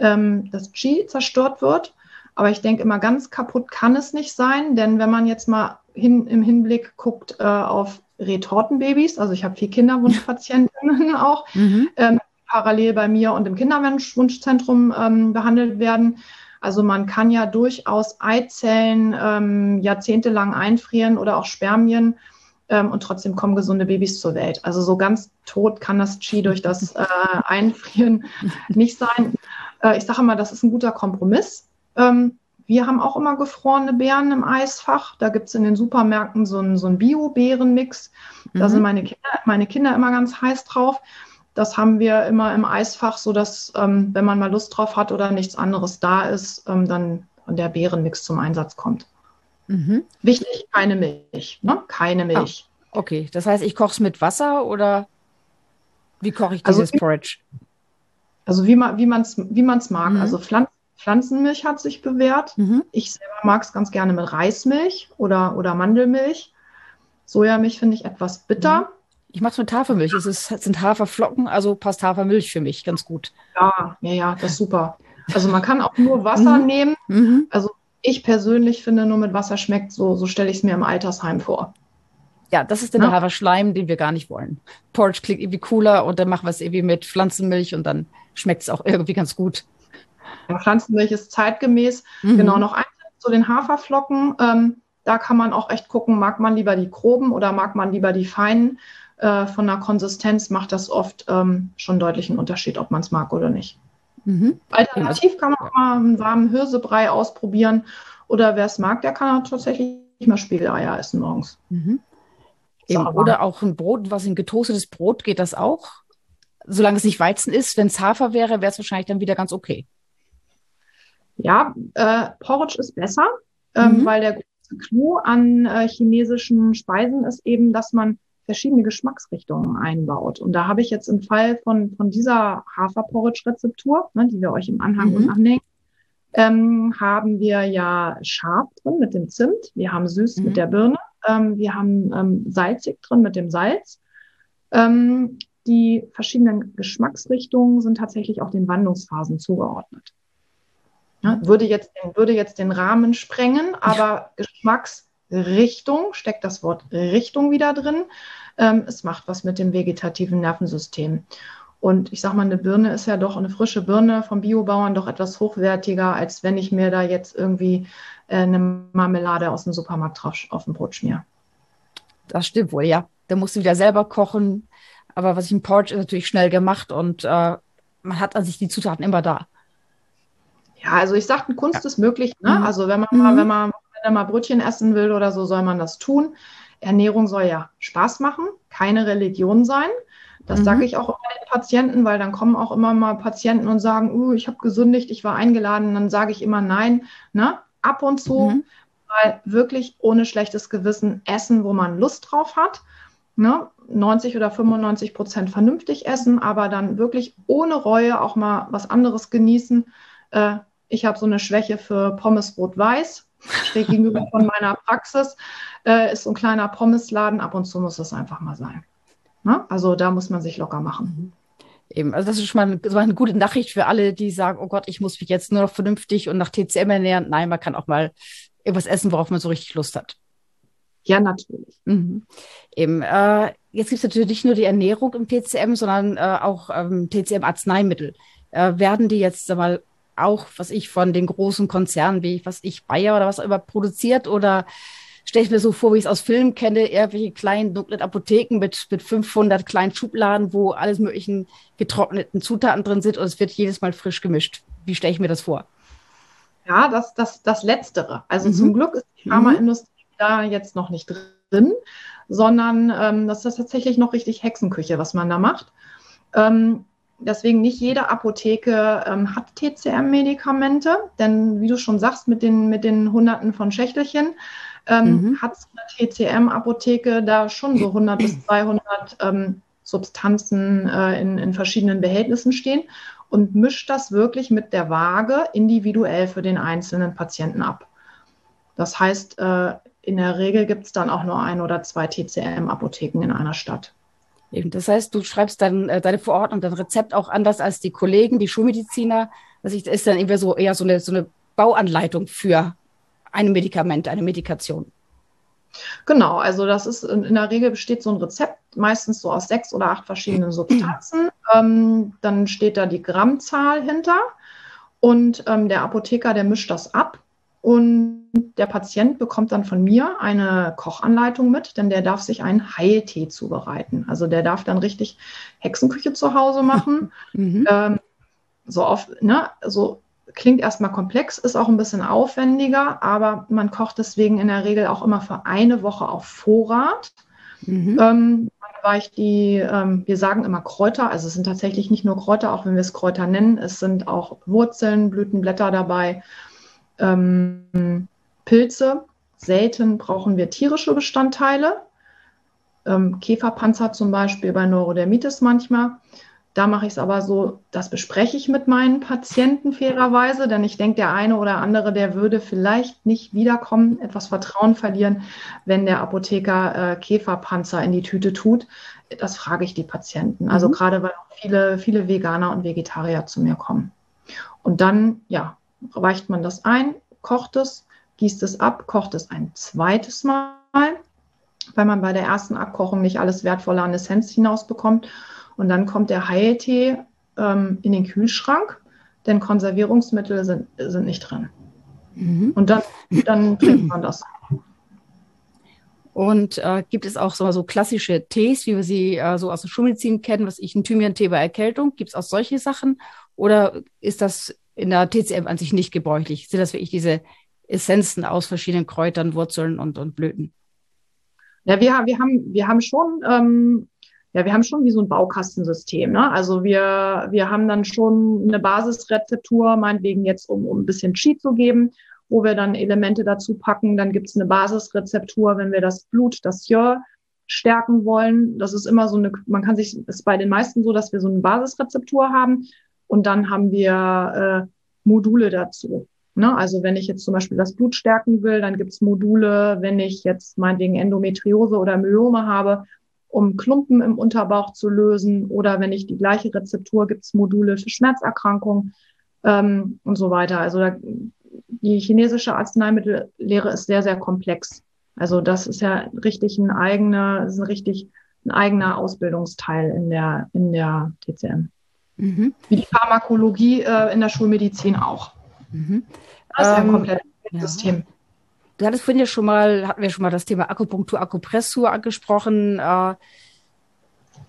ähm, das Qi zerstört wird. Aber ich denke immer, ganz kaputt kann es nicht sein, denn wenn man jetzt mal hin, im Hinblick guckt äh, auf Retortenbabys, also ich habe vier Kinderwunschpatientinnen auch, mhm. ähm, parallel bei mir und im Kinderwunschzentrum ähm, behandelt werden. Also man kann ja durchaus Eizellen ähm, jahrzehntelang einfrieren oder auch Spermien ähm, und trotzdem kommen gesunde Babys zur Welt. Also so ganz tot kann das Qi durch das äh, Einfrieren nicht sein. Äh, ich sage immer, das ist ein guter Kompromiss. Ähm, wir haben auch immer gefrorene Beeren im Eisfach. Da gibt es in den Supermärkten so einen, so einen Bio-Beerenmix. Da mhm. sind meine Kinder, meine Kinder immer ganz heiß drauf. Das haben wir immer im Eisfach, sodass, ähm, wenn man mal Lust drauf hat oder nichts anderes da ist, ähm, dann der Beerenmix zum Einsatz kommt. Mhm. Wichtig, keine Milch. Ne? Keine Milch. Ah, okay, das heißt, ich koche es mit Wasser oder wie koche ich dieses also, Porridge? Also wie man es wie man's mag. Mhm. Also Pflanzen, Pflanzenmilch hat sich bewährt. Mhm. Ich selber mag es ganz gerne mit Reismilch oder, oder Mandelmilch. Sojamilch finde ich etwas bitter. Ich mache es mit Hafermilch. Es, ist, es sind Haferflocken, also passt Hafermilch für mich ganz gut. Ja, ja, ja, das ist super. Also man kann auch nur Wasser mhm. nehmen. Mhm. Also ich persönlich finde, nur mit Wasser schmeckt, so, so stelle ich es mir im Altersheim vor. Ja, das ist dann der Haferschleim, den wir gar nicht wollen. Porridge klingt irgendwie cooler und dann machen wir es irgendwie mit Pflanzenmilch und dann schmeckt es auch irgendwie ganz gut. Ja, Pflanzenmilch ist zeitgemäß. Mhm. Genau, noch ein zu den Haferflocken. Ähm, da kann man auch echt gucken, mag man lieber die groben oder mag man lieber die feinen. Äh, von der Konsistenz macht das oft ähm, schon deutlichen Unterschied, ob man es mag oder nicht. Mhm. Alternativ kann man auch mal einen warmen Hirsebrei ausprobieren. Oder wer es mag, der kann auch tatsächlich mal Spiegeleier essen morgens. Mhm. oder auch ein Brot, was in getoastetes Brot geht das auch? Solange es nicht Weizen ist. Wenn es Hafer wäre, wäre es wahrscheinlich dann wieder ganz okay. Ja, äh, Porridge ist besser, ähm, mhm. weil der große Clou an äh, chinesischen Speisen ist eben, dass man verschiedene Geschmacksrichtungen einbaut. Und da habe ich jetzt im Fall von, von dieser Haferporridge-Rezeptur, ne, die wir euch im Anhang mhm. und anhängen, ähm, haben wir ja scharf drin mit dem Zimt, wir haben süß mhm. mit der Birne, ähm, wir haben ähm, salzig drin mit dem Salz. Ähm, die verschiedenen Geschmacksrichtungen sind tatsächlich auch den Wandlungsphasen zugeordnet. Ja, würde, jetzt, würde jetzt den Rahmen sprengen, aber Geschmacksrichtung, steckt das Wort Richtung wieder drin, ähm, es macht was mit dem vegetativen Nervensystem. Und ich sage mal, eine Birne ist ja doch eine frische Birne vom Biobauern doch etwas hochwertiger, als wenn ich mir da jetzt irgendwie äh, eine Marmelade aus dem Supermarkt drauf auf dem Brot schmier. Das stimmt wohl, ja. Da musst du wieder selber kochen. Aber was ich im Porridge ist natürlich schnell gemacht und äh, man hat an sich die Zutaten immer da. Ja, also ich sagte, Kunst ja. ist möglich. Ne? Mhm. Also wenn man, mhm. mal, wenn man wenn man mal Brötchen essen will oder so, soll man das tun. Ernährung soll ja Spaß machen, keine Religion sein. Das mhm. sage ich auch immer den Patienten, weil dann kommen auch immer mal Patienten und sagen, uh, ich habe gesündigt, ich war eingeladen. Dann sage ich immer nein, ne? ab und zu mhm. mal wirklich ohne schlechtes Gewissen essen, wo man Lust drauf hat. ne, 90 oder 95 Prozent vernünftig essen, aber dann wirklich ohne Reue auch mal was anderes genießen. Äh, ich habe so eine Schwäche für Pommes Rot-Weiß, steht gegenüber von meiner Praxis, äh, ist so ein kleiner Pommesladen. Ab und zu muss das einfach mal sein. Ne? Also da muss man sich locker machen. Mhm. Eben, also das ist schon mal eine, das eine, gute Nachricht für alle, die sagen, oh Gott, ich muss mich jetzt nur noch vernünftig und nach TCM ernähren. Nein, man kann auch mal irgendwas essen, worauf man so richtig Lust hat. Ja, natürlich. Mhm. Eben, äh, jetzt gibt es natürlich nicht nur die Ernährung im TCM, sondern äh, auch ähm, TCM-Arzneimittel. Äh, werden die jetzt mal auch, was ich von den großen Konzernen wie was ich Bayer oder was auch immer produziert oder stelle ich mir so vor, wie ich es aus Filmen kenne, irgendwelche kleinen dunklen Apotheken mit, mit 500 kleinen Schubladen, wo alles möglichen getrockneten Zutaten drin sind und es wird jedes Mal frisch gemischt. Wie stelle ich mir das vor? Ja, das, das, das Letztere. Also mhm. zum Glück ist die mhm. Pharmaindustrie mhm. da jetzt noch nicht drin, sondern ähm, das ist tatsächlich noch richtig Hexenküche, was man da macht. Ähm, deswegen nicht jede Apotheke ähm, hat TCM-Medikamente, denn wie du schon sagst, mit den, mit den Hunderten von Schächtelchen ähm, mhm. hat eine TCM-Apotheke da schon so 100 bis 200 ähm, Substanzen äh, in, in verschiedenen Behältnissen stehen und mischt das wirklich mit der Waage individuell für den einzelnen Patienten ab. Das heißt, äh, in der Regel gibt es dann auch nur ein oder zwei TCM-Apotheken in einer Stadt. Eben, das heißt, du schreibst dann äh, deine Verordnung, dein Rezept auch anders als die Kollegen, die Schulmediziner. Das ist dann irgendwie so eher so eine, so eine Bauanleitung für ein Medikament, eine Medikation. Genau, also das ist in der Regel besteht so ein Rezept meistens so aus sechs oder acht verschiedenen Substanzen. Ähm, dann steht da die Grammzahl hinter und ähm, der Apotheker, der mischt das ab und der Patient bekommt dann von mir eine Kochanleitung mit, denn der darf sich einen Heiltee zubereiten. Also der darf dann richtig Hexenküche zu Hause machen. Mhm. Ähm, so oft, ne, so klingt erstmal komplex, ist auch ein bisschen aufwendiger, aber man kocht deswegen in der Regel auch immer für eine Woche auf Vorrat. Mhm. Ähm, weicht die, ähm, wir sagen immer Kräuter, also es sind tatsächlich nicht nur Kräuter, auch wenn wir es Kräuter nennen, es sind auch Wurzeln, Blütenblätter dabei, ähm, Pilze. Selten brauchen wir tierische Bestandteile. Ähm, Käferpanzer zum Beispiel bei Neurodermitis manchmal. Da mache ich es aber so, das bespreche ich mit meinen Patienten fairerweise, denn ich denke, der eine oder andere, der würde vielleicht nicht wiederkommen, etwas Vertrauen verlieren, wenn der Apotheker äh, Käferpanzer in die Tüte tut. Das frage ich die Patienten. Also mhm. gerade weil viele, viele Veganer und Vegetarier zu mir kommen. Und dann, ja, weicht man das ein, kocht es, gießt es ab, kocht es ein zweites Mal, weil man bei der ersten Abkochung nicht alles wertvolle an Essenz hinausbekommt. Und dann kommt der Heiltee ähm, in den Kühlschrank, denn Konservierungsmittel sind, sind nicht drin. Mhm. Und dann, dann trinkt man das. Und äh, gibt es auch so, so, klassische Tees, wie wir sie äh, so aus der Schulmedizin kennen, was ich, ein Thymian-Tee bei Erkältung? Gibt es auch solche Sachen? Oder ist das in der TCM an sich nicht gebräuchlich? Sind das wirklich diese Essenzen aus verschiedenen Kräutern, Wurzeln und, und Blüten? Ja, wir, wir, haben, wir haben schon ähm, ja, wir haben schon wie so ein Baukastensystem. Ne? Also wir, wir haben dann schon eine Basisrezeptur, meinetwegen jetzt, um, um ein bisschen Cheat zu geben, wo wir dann Elemente dazu packen. Dann gibt es eine Basisrezeptur, wenn wir das Blut, das Jör stärken wollen. Das ist immer so eine, man kann sich, ist bei den meisten so, dass wir so eine Basisrezeptur haben und dann haben wir äh, Module dazu. Ne? Also wenn ich jetzt zum Beispiel das Blut stärken will, dann gibt es Module, wenn ich jetzt meinetwegen Endometriose oder Myome habe, um Klumpen im Unterbauch zu lösen. Oder wenn ich die gleiche Rezeptur, gibt es Module für Schmerzerkrankungen ähm, und so weiter. Also da, die chinesische Arzneimittellehre ist sehr, sehr komplex. Also das ist ja richtig ein eigener, ist ein richtig ein eigener Ausbildungsteil in der, in der TCM. Mhm. Wie die Pharmakologie äh, in der Schulmedizin auch. Mhm. Das ist ähm, ein komplettes ja. System. Du hattest vorhin ja schon mal, hatten wir schon mal das Thema Akupunktur, Akupressur angesprochen. Äh,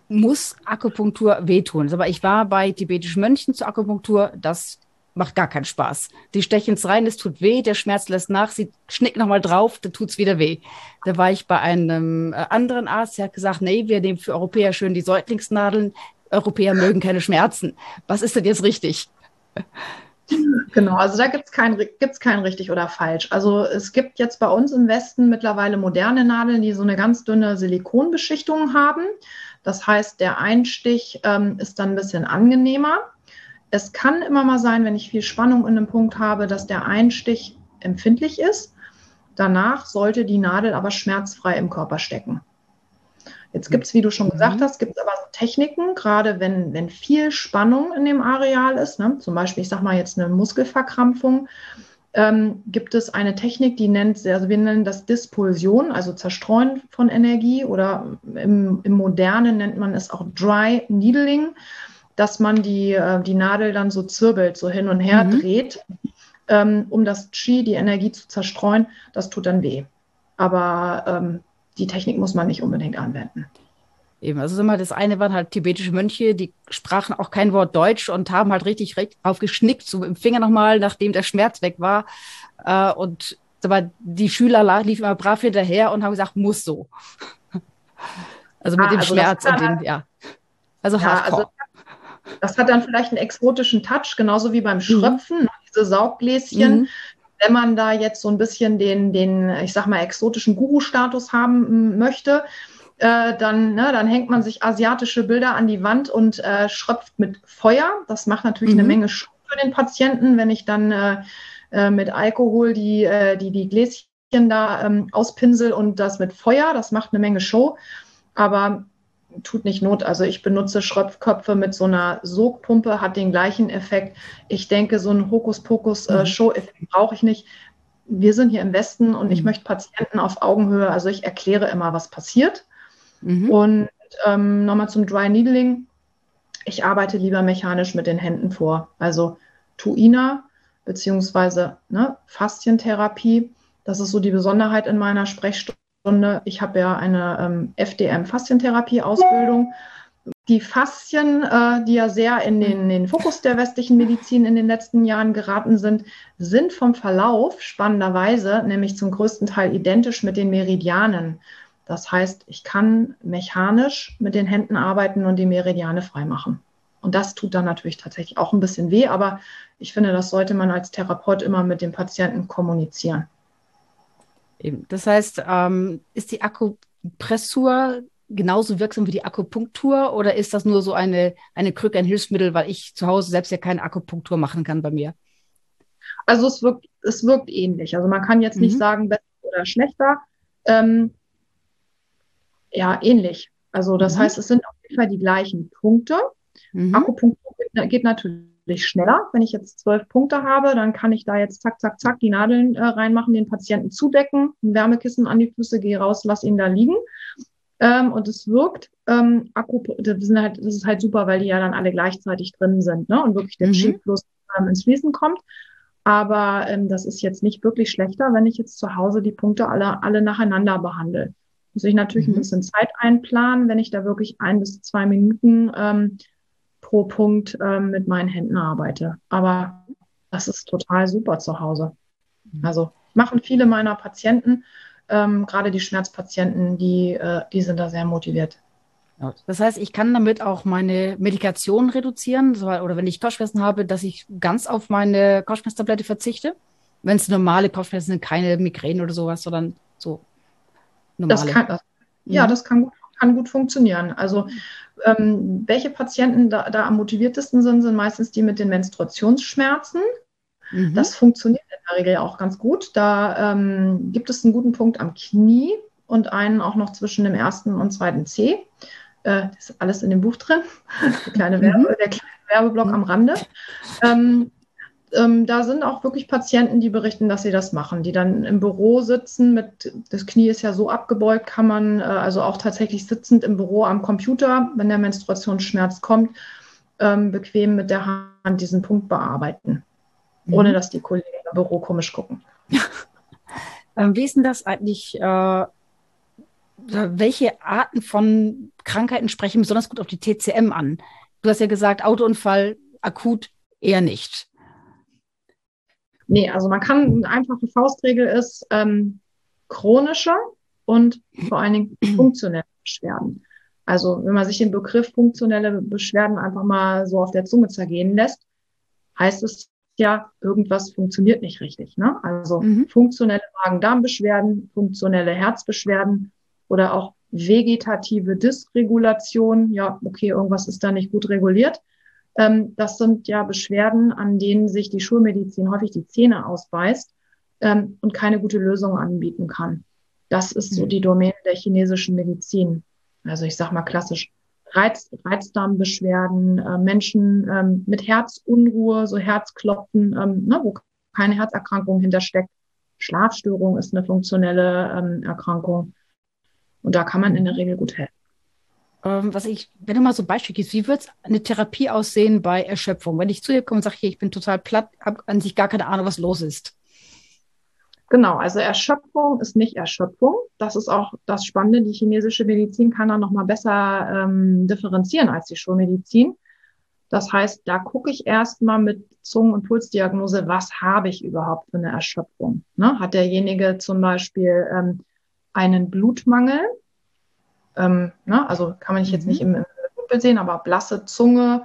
muss Akupunktur wehtun? Aber ich war bei tibetischen Mönchen zur Akupunktur, das macht gar keinen Spaß. Die stechen es rein, es tut weh, der Schmerz lässt nach, sie schnicken nochmal drauf, dann tut es wieder weh. Da war ich bei einem äh, anderen Arzt, der hat gesagt, nee, wir nehmen für Europäer schön die Säuglingsnadeln, Europäer mögen keine Schmerzen. Was ist denn jetzt richtig? Genau, also da gibt es kein, gibt's kein richtig oder falsch. Also es gibt jetzt bei uns im Westen mittlerweile moderne Nadeln, die so eine ganz dünne Silikonbeschichtung haben. Das heißt, der Einstich ähm, ist dann ein bisschen angenehmer. Es kann immer mal sein, wenn ich viel Spannung in einem Punkt habe, dass der Einstich empfindlich ist. Danach sollte die Nadel aber schmerzfrei im Körper stecken. Jetzt gibt es, wie du schon mhm. gesagt hast, gibt es aber Techniken, gerade wenn, wenn viel Spannung in dem Areal ist, ne? zum Beispiel, ich sage mal jetzt eine Muskelverkrampfung, ähm, gibt es eine Technik, die nennt, also wir nennen das Dispulsion, also Zerstreuen von Energie oder im, im Modernen nennt man es auch Dry Needling, dass man die, äh, die Nadel dann so zirbelt, so hin und her mhm. dreht, ähm, um das Qi, die Energie zu zerstreuen. Das tut dann weh. Aber ähm, die Technik muss man nicht unbedingt anwenden. Eben, also immer das eine waren halt tibetische Mönche, die sprachen auch kein Wort Deutsch und haben halt richtig aufgeschnickt, so im Finger nochmal, nachdem der Schmerz weg war. Äh, und aber die Schüler liefen immer brav hinterher und haben gesagt, muss so. also mit ah, dem also Schmerz und dem, ja. Also ja, hardcore. Also das hat dann vielleicht einen exotischen Touch, genauso wie beim mhm. Schröpfen, mhm. diese Sauggläschen. Mhm wenn man da jetzt so ein bisschen den, den ich sag mal, exotischen Guru-Status haben möchte, äh, dann, ne, dann hängt man sich asiatische Bilder an die Wand und äh, schröpft mit Feuer. Das macht natürlich mhm. eine Menge Schuh für den Patienten, wenn ich dann äh, äh mit Alkohol die, äh, die, die Gläschen da ähm, auspinsel und das mit Feuer. Das macht eine Menge Show. Aber tut nicht Not. Also ich benutze Schröpfköpfe mit so einer Sogpumpe, hat den gleichen Effekt. Ich denke, so einen Hokuspokus-Show-Effekt äh, mhm. brauche ich nicht. Wir sind hier im Westen und ich mhm. möchte Patienten auf Augenhöhe, also ich erkläre immer, was passiert. Mhm. Und ähm, nochmal zum Dry Needling. Ich arbeite lieber mechanisch mit den Händen vor. Also Tuina beziehungsweise ne, Faszientherapie. Das ist so die Besonderheit in meiner Sprechstunde. Ich habe ja eine ähm, FDM-Faszientherapie-Ausbildung. Die Faszien, äh, die ja sehr in den, in den, Fokus der westlichen Medizin in den letzten Jahren geraten sind, sind vom Verlauf spannenderweise nämlich zum größten Teil identisch mit den Meridianen. Das heißt, ich kann mechanisch mit den Händen arbeiten und die Meridiane freimachen. Und das tut dann natürlich tatsächlich auch ein bisschen weh, aber ich finde, das sollte man als Therapeut immer mit dem Patienten kommunizieren. Eben. Das heißt, ähm, ist die Akupressur genauso wirksam wie die Akupunktur oder ist das nur so eine, eine Krücke, ein Hilfsmittel, weil ich zu Hause selbst ja keine Akupunktur machen kann bei mir? Also es wirkt, es wirkt ähnlich. Also man kann jetzt mhm. nicht sagen, besser oder schlechter. Ähm, ja, ähnlich. Also das mhm. heißt, es sind auf jeden Fall die gleichen Punkte. Mhm. Akupunktur geht, geht natürlich wesentlich schneller. Wenn ich jetzt zwölf Punkte habe, dann kann ich da jetzt zack, zack, zack die Nadeln äh, reinmachen, den Patienten zudecken, ein Wärmekissen an die Füße, gehe raus, lass ihn da liegen. Ähm, und es wirkt, ähm, das, halt, das, ist halt super, weil die ja dann alle gleichzeitig drin sind ne? und wirklich der mhm. Chi-Fluss ähm, ins Fließen kommt. Aber ähm, das ist jetzt nicht wirklich schlechter, wenn ich jetzt zu Hause die Punkte alle, alle nacheinander behandle. Muss ich natürlich mhm. ein bisschen Zeit einplanen, wenn ich da wirklich ein bis zwei Minuten ähm, pro Punkt ähm, mit meinen Händen arbeite. Aber das ist total super zu Hause. Mhm. Also machen viele meiner Patienten, ähm, gerade die Schmerzpatienten, die, äh, die sind da sehr motiviert. Das heißt, ich kann damit auch meine Medikation reduzieren, oder wenn ich Kopfschmerzen habe, dass ich ganz auf meine Kopfschmerztablette verzichte. Wenn es normale Kopfschmerzen sind, keine Migräne oder sowas, sondern so normale. Das kann, ja, mhm. das kann gut, kann gut funktionieren. Also ähm, welche Patienten da, da, am motiviertesten sind, sind meistens die mit den Menstruationsschmerzen. Mhm. Das funktioniert in der Regel auch ganz gut. Da ähm, gibt es einen guten Punkt am Knie und einen auch noch zwischen dem ersten und zweiten C. Äh, das ist alles in dem Buch drin. Der kleine, Werbe, mhm. der kleine Werbeblock mhm. am Rande. Ähm, ähm, da sind auch wirklich Patienten, die berichten, dass sie das machen, die dann im Büro sitzen mit, das Knie ist ja so abgebeugt, kann man äh, also auch tatsächlich sitzend im Büro am Computer, wenn der Menstruationsschmerz kommt, ähm, bequem mit der Hand diesen Punkt bearbeiten, mhm. ohne dass die Kollegen im Büro komisch gucken. ähm, wie ist denn das eigentlich? Äh, welche Arten von Krankheiten sprechen besonders gut auf die TCM an? Du hast ja gesagt, Autounfall akut eher nicht. Nee, also man kann, eine einfache Faustregel ist ähm, chronische und vor allen Dingen funktionelle Beschwerden. Also wenn man sich den Begriff funktionelle Beschwerden einfach mal so auf der Zunge zergehen lässt, heißt es ja, irgendwas funktioniert nicht richtig. Ne? Also mhm. funktionelle Magen-Darm-Beschwerden, funktionelle Herzbeschwerden oder auch vegetative Dysregulation. Ja, okay, irgendwas ist da nicht gut reguliert. Ähm, das sind ja Beschwerden, an denen sich die Schulmedizin häufig die Zähne ausbeißt ähm, und keine gute Lösung anbieten kann. Das ist so mhm. die Domäne der chinesischen Medizin. Also ich sage mal klassisch Reiz, Reizdarmbeschwerden, äh, Menschen ähm, mit Herzunruhe, so Herzklopfen, ne, wo keine Herzerkrankung hintersteckt. Schlafstörung ist eine funktionelle Erkrankung. Und da kann man in der Regel gut helfen. Ähm, was ich, wenn du mal so Beispiel gibst, wie wird eine Therapie aussehen bei Erschöpfung? Wenn ich zu dir komme und sage, hier, ich bin total platt, habe an sich gar keine Ahnung, was los ist. Genau, also Erschöpfung ist nicht Erschöpfung. Das ist auch das Spannende. Die chinesische Medizin kann da nochmal besser ähm, differenzieren als die Schulmedizin. Das heißt, da gucke ich erstmal mit Zungen- und Pulsdiagnose, was habe ich überhaupt für eine Erschöpfung? Ne? Hat derjenige zum Beispiel ähm, einen Blutmangel? Ähm, ne? Also kann man jetzt mhm. nicht im, im Blutbild sehen, aber blasse Zunge,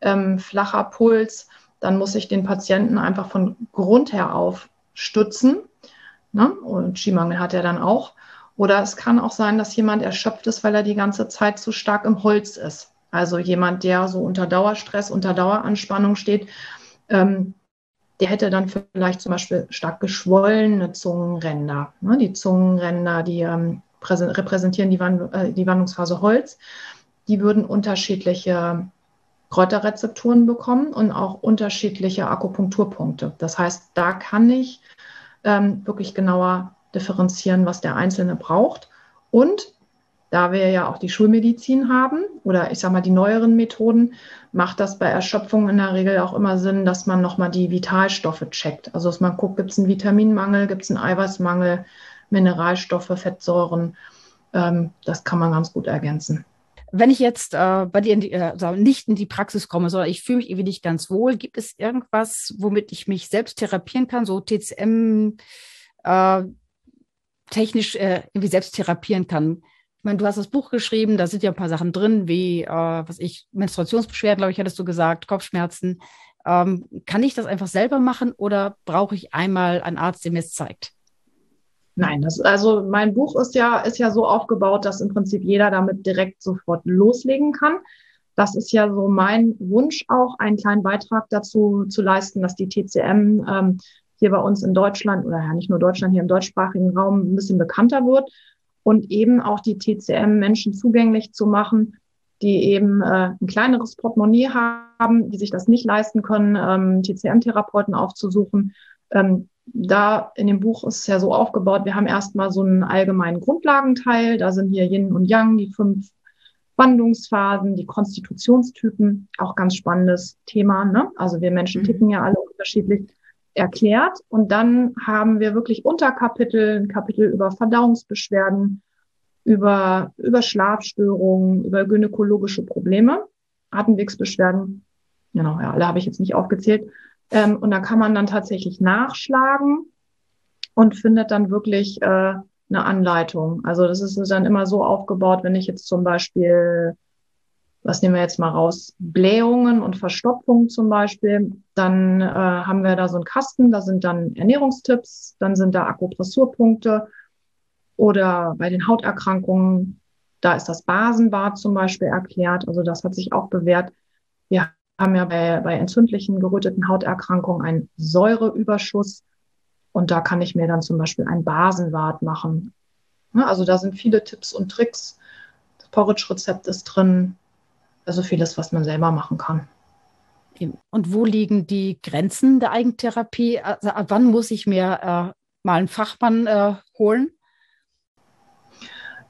ähm, flacher Puls, dann muss ich den Patienten einfach von Grund her auf stützen Ne? Und Skimangel hat er dann auch. Oder es kann auch sein, dass jemand erschöpft ist, weil er die ganze Zeit zu stark im Holz ist. Also jemand, der so unter Dauerstress, unter Daueranspannung steht, ähm, der hätte dann vielleicht zum Beispiel stark geschwollene Zungenränder. Ne? Die Zungenränder, die ähm, repräsentieren die, Wand äh, die Wandlungsphase Holz. Die würden unterschiedliche Kräuterrezepturen bekommen und auch unterschiedliche Akupunkturpunkte. Das heißt, da kann ich ähm, wirklich genauer differenzieren, was der Einzelne braucht. Und da wir ja auch die Schulmedizin haben oder ich sage mal die neueren Methoden, macht das bei Erschöpfung in der Regel auch immer Sinn, dass man nochmal die Vitalstoffe checkt. Also dass man guckt, gibt es einen Vitaminmangel, gibt es einen Eiweißmangel, Mineralstoffe, Fettsäuren. Ähm, das kann man ganz gut ergänzen. Wenn ich jetzt äh, bei dir in die, äh, also nicht in die Praxis komme, sondern ich fühle mich irgendwie nicht ganz wohl, gibt es irgendwas, womit ich mich selbst therapieren kann, so TCM äh, technisch äh, irgendwie selbst therapieren kann? Ich meine, du hast das Buch geschrieben, da sind ja ein paar Sachen drin, wie, äh, was ich, Menstruationsbeschwerden, glaube ich, hattest du gesagt, Kopfschmerzen. Ähm, kann ich das einfach selber machen oder brauche ich einmal einen Arzt, der mir es zeigt? Nein, das, also mein Buch ist ja, ist ja so aufgebaut, dass im Prinzip jeder damit direkt sofort loslegen kann. Das ist ja so mein Wunsch auch, einen kleinen Beitrag dazu zu leisten, dass die TCM ähm, hier bei uns in Deutschland oder ja nicht nur Deutschland, hier im deutschsprachigen Raum ein bisschen bekannter wird und eben auch die TCM Menschen zugänglich zu machen, die eben äh, ein kleineres Portemonnaie haben, die sich das nicht leisten können, ähm, TCM-Therapeuten aufzusuchen, ähm, da in dem Buch ist es ja so aufgebaut, wir haben erstmal so einen allgemeinen Grundlagenteil, da sind hier Yin und Yang, die fünf Wandlungsphasen, die Konstitutionstypen, auch ganz spannendes Thema. Ne? Also wir Menschen mhm. ticken ja alle unterschiedlich erklärt. Und dann haben wir wirklich Unterkapitel, ein Kapitel über Verdauungsbeschwerden, über, über Schlafstörungen, über gynäkologische Probleme, Atemwegsbeschwerden. Genau, ja, alle habe ich jetzt nicht aufgezählt. Ähm, und da kann man dann tatsächlich nachschlagen und findet dann wirklich äh, eine Anleitung. Also das ist dann immer so aufgebaut, wenn ich jetzt zum Beispiel, was nehmen wir jetzt mal raus, Blähungen und Verstopfung zum Beispiel, dann äh, haben wir da so einen Kasten, da sind dann Ernährungstipps, dann sind da Akupressurpunkte oder bei den Hauterkrankungen, da ist das Basenbad zum Beispiel erklärt. Also das hat sich auch bewährt. Wir haben ja bei, bei entzündlichen, geröteten Hauterkrankungen einen Säureüberschuss. Und da kann ich mir dann zum Beispiel ein Basenwart machen. Also da sind viele Tipps und Tricks. Das Porridge-Rezept ist drin. Also vieles, was man selber machen kann. Und wo liegen die Grenzen der Eigentherapie? Also wann muss ich mir äh, mal einen Fachmann äh, holen?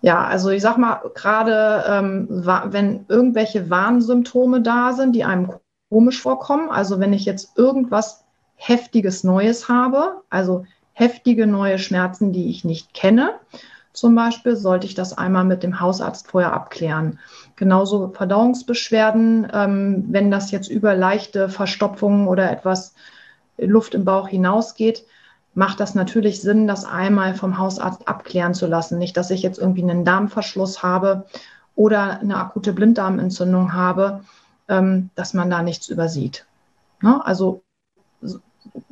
Ja, also ich sag mal, gerade ähm, wenn irgendwelche Warnsymptome da sind, die einem komisch vorkommen, also wenn ich jetzt irgendwas heftiges Neues habe, also heftige neue Schmerzen, die ich nicht kenne, zum Beispiel, sollte ich das einmal mit dem Hausarzt vorher abklären. Genauso Verdauungsbeschwerden, ähm, wenn das jetzt über leichte Verstopfungen oder etwas Luft im Bauch hinausgeht, macht das natürlich Sinn, das einmal vom Hausarzt abklären zu lassen. Nicht, dass ich jetzt irgendwie einen Darmverschluss habe oder eine akute Blinddarmentzündung habe, ähm, dass man da nichts übersieht. Ne? Also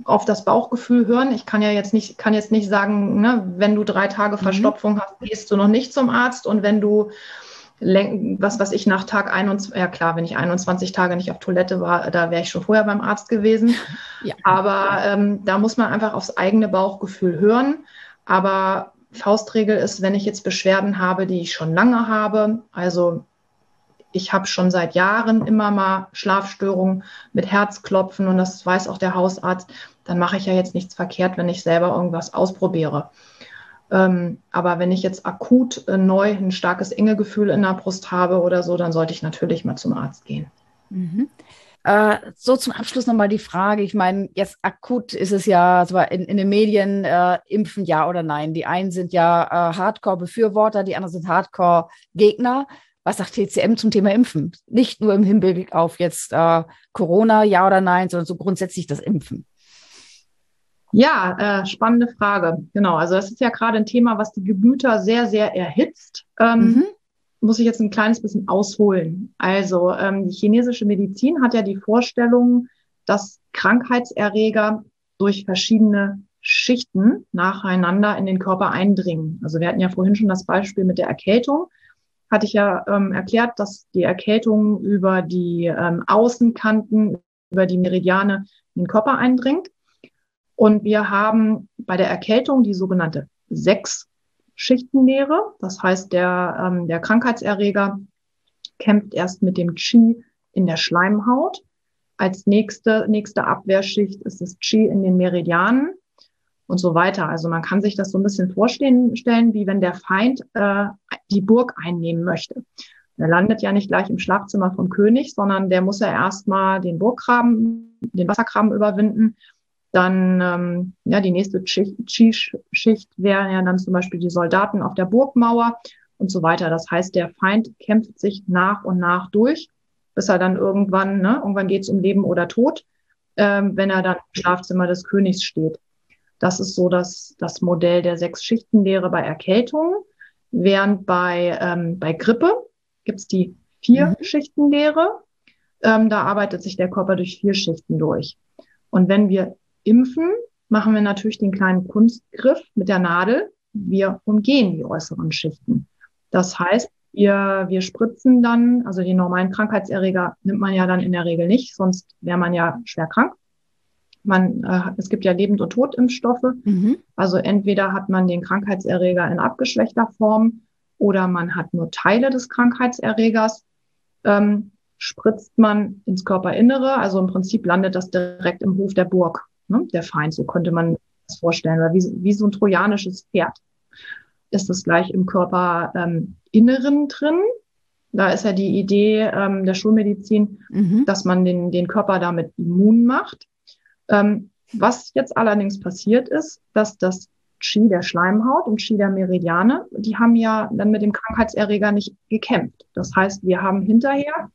auf das Bauchgefühl hören. Ich kann ja jetzt nicht, kann jetzt nicht sagen, ne, wenn du drei Tage mhm. Verstopfung hast, gehst du noch nicht zum Arzt und wenn du was was ich nach Tag 21, ja klar, wenn ich 21 Tage nicht auf Toilette war, da wäre ich schon vorher beim Arzt gewesen. Ja. Aber ähm, da muss man einfach aufs eigene Bauchgefühl hören. Aber Faustregel ist, wenn ich jetzt Beschwerden habe, die ich schon lange habe, also ich habe schon seit Jahren immer mal Schlafstörungen mit Herzklopfen und das weiß auch der Hausarzt, dann mache ich ja jetzt nichts verkehrt, wenn ich selber irgendwas ausprobiere. Ähm, aber wenn ich jetzt akut äh, neu ein starkes Engegefühl in der Brust habe oder so, dann sollte ich natürlich mal zum Arzt gehen. Mhm. Äh, so zum Abschluss nochmal die Frage. Ich meine, jetzt akut ist es ja in, in den Medien, äh, impfen ja oder nein. Die einen sind ja äh, Hardcore-Befürworter, die anderen sind Hardcore-Gegner. Was sagt TCM zum Thema Impfen? Nicht nur im Hinblick auf jetzt äh, Corona, ja oder nein, sondern so grundsätzlich das Impfen. Ja, äh, spannende Frage. Genau, also das ist ja gerade ein Thema, was die Gemüter sehr, sehr erhitzt. Ähm, mhm. Muss ich jetzt ein kleines bisschen ausholen. Also ähm, die chinesische Medizin hat ja die Vorstellung, dass Krankheitserreger durch verschiedene Schichten nacheinander in den Körper eindringen. Also wir hatten ja vorhin schon das Beispiel mit der Erkältung. Hatte ich ja ähm, erklärt, dass die Erkältung über die ähm, Außenkanten, über die Meridiane in den Körper eindringt. Und wir haben bei der Erkältung die sogenannte Sechs-Schichtenlehre. Das heißt, der, ähm, der Krankheitserreger kämpft erst mit dem Qi in der Schleimhaut. Als nächste, nächste Abwehrschicht ist das Qi in den Meridianen und so weiter. Also man kann sich das so ein bisschen vorstellen, stellen, wie wenn der Feind äh, die Burg einnehmen möchte. Er landet ja nicht gleich im Schlafzimmer vom König, sondern der muss ja erstmal den Burggraben, den Wassergraben überwinden dann ähm, ja die nächste Schicht, Schicht wären ja dann zum Beispiel die Soldaten auf der Burgmauer und so weiter. Das heißt, der Feind kämpft sich nach und nach durch, bis er dann irgendwann, ne, irgendwann geht es um Leben oder Tod, ähm, wenn er dann im Schlafzimmer des Königs steht. Das ist so das, das Modell der Sechs-Schichten-Lehre bei Erkältungen. Während bei, ähm, bei Grippe gibt's die Vier-Schichten-Lehre. Ähm, da arbeitet sich der Körper durch vier Schichten durch. Und wenn wir impfen, machen wir natürlich den kleinen Kunstgriff mit der Nadel. Wir umgehen die äußeren Schichten. Das heißt, wir, wir spritzen dann, also die normalen Krankheitserreger nimmt man ja dann in der Regel nicht, sonst wäre man ja schwer krank. Man, äh, es gibt ja Lebend- und Totimpfstoffe. Mhm. Also entweder hat man den Krankheitserreger in abgeschwächter Form oder man hat nur Teile des Krankheitserregers. Ähm, spritzt man ins Körperinnere, also im Prinzip landet das direkt im Hof der Burg ne, der Feind, so könnte man das vorstellen, weil wie, wie so ein trojanisches Pferd ist es gleich im Körperinneren ähm, drin. Da ist ja die Idee ähm, der Schulmedizin, mhm. dass man den, den Körper damit immun macht. Ähm, was jetzt allerdings passiert ist, dass das Qi der Schleimhaut und Qi der Meridiane, die haben ja dann mit dem Krankheitserreger nicht gekämpft. Das heißt, wir haben hinterher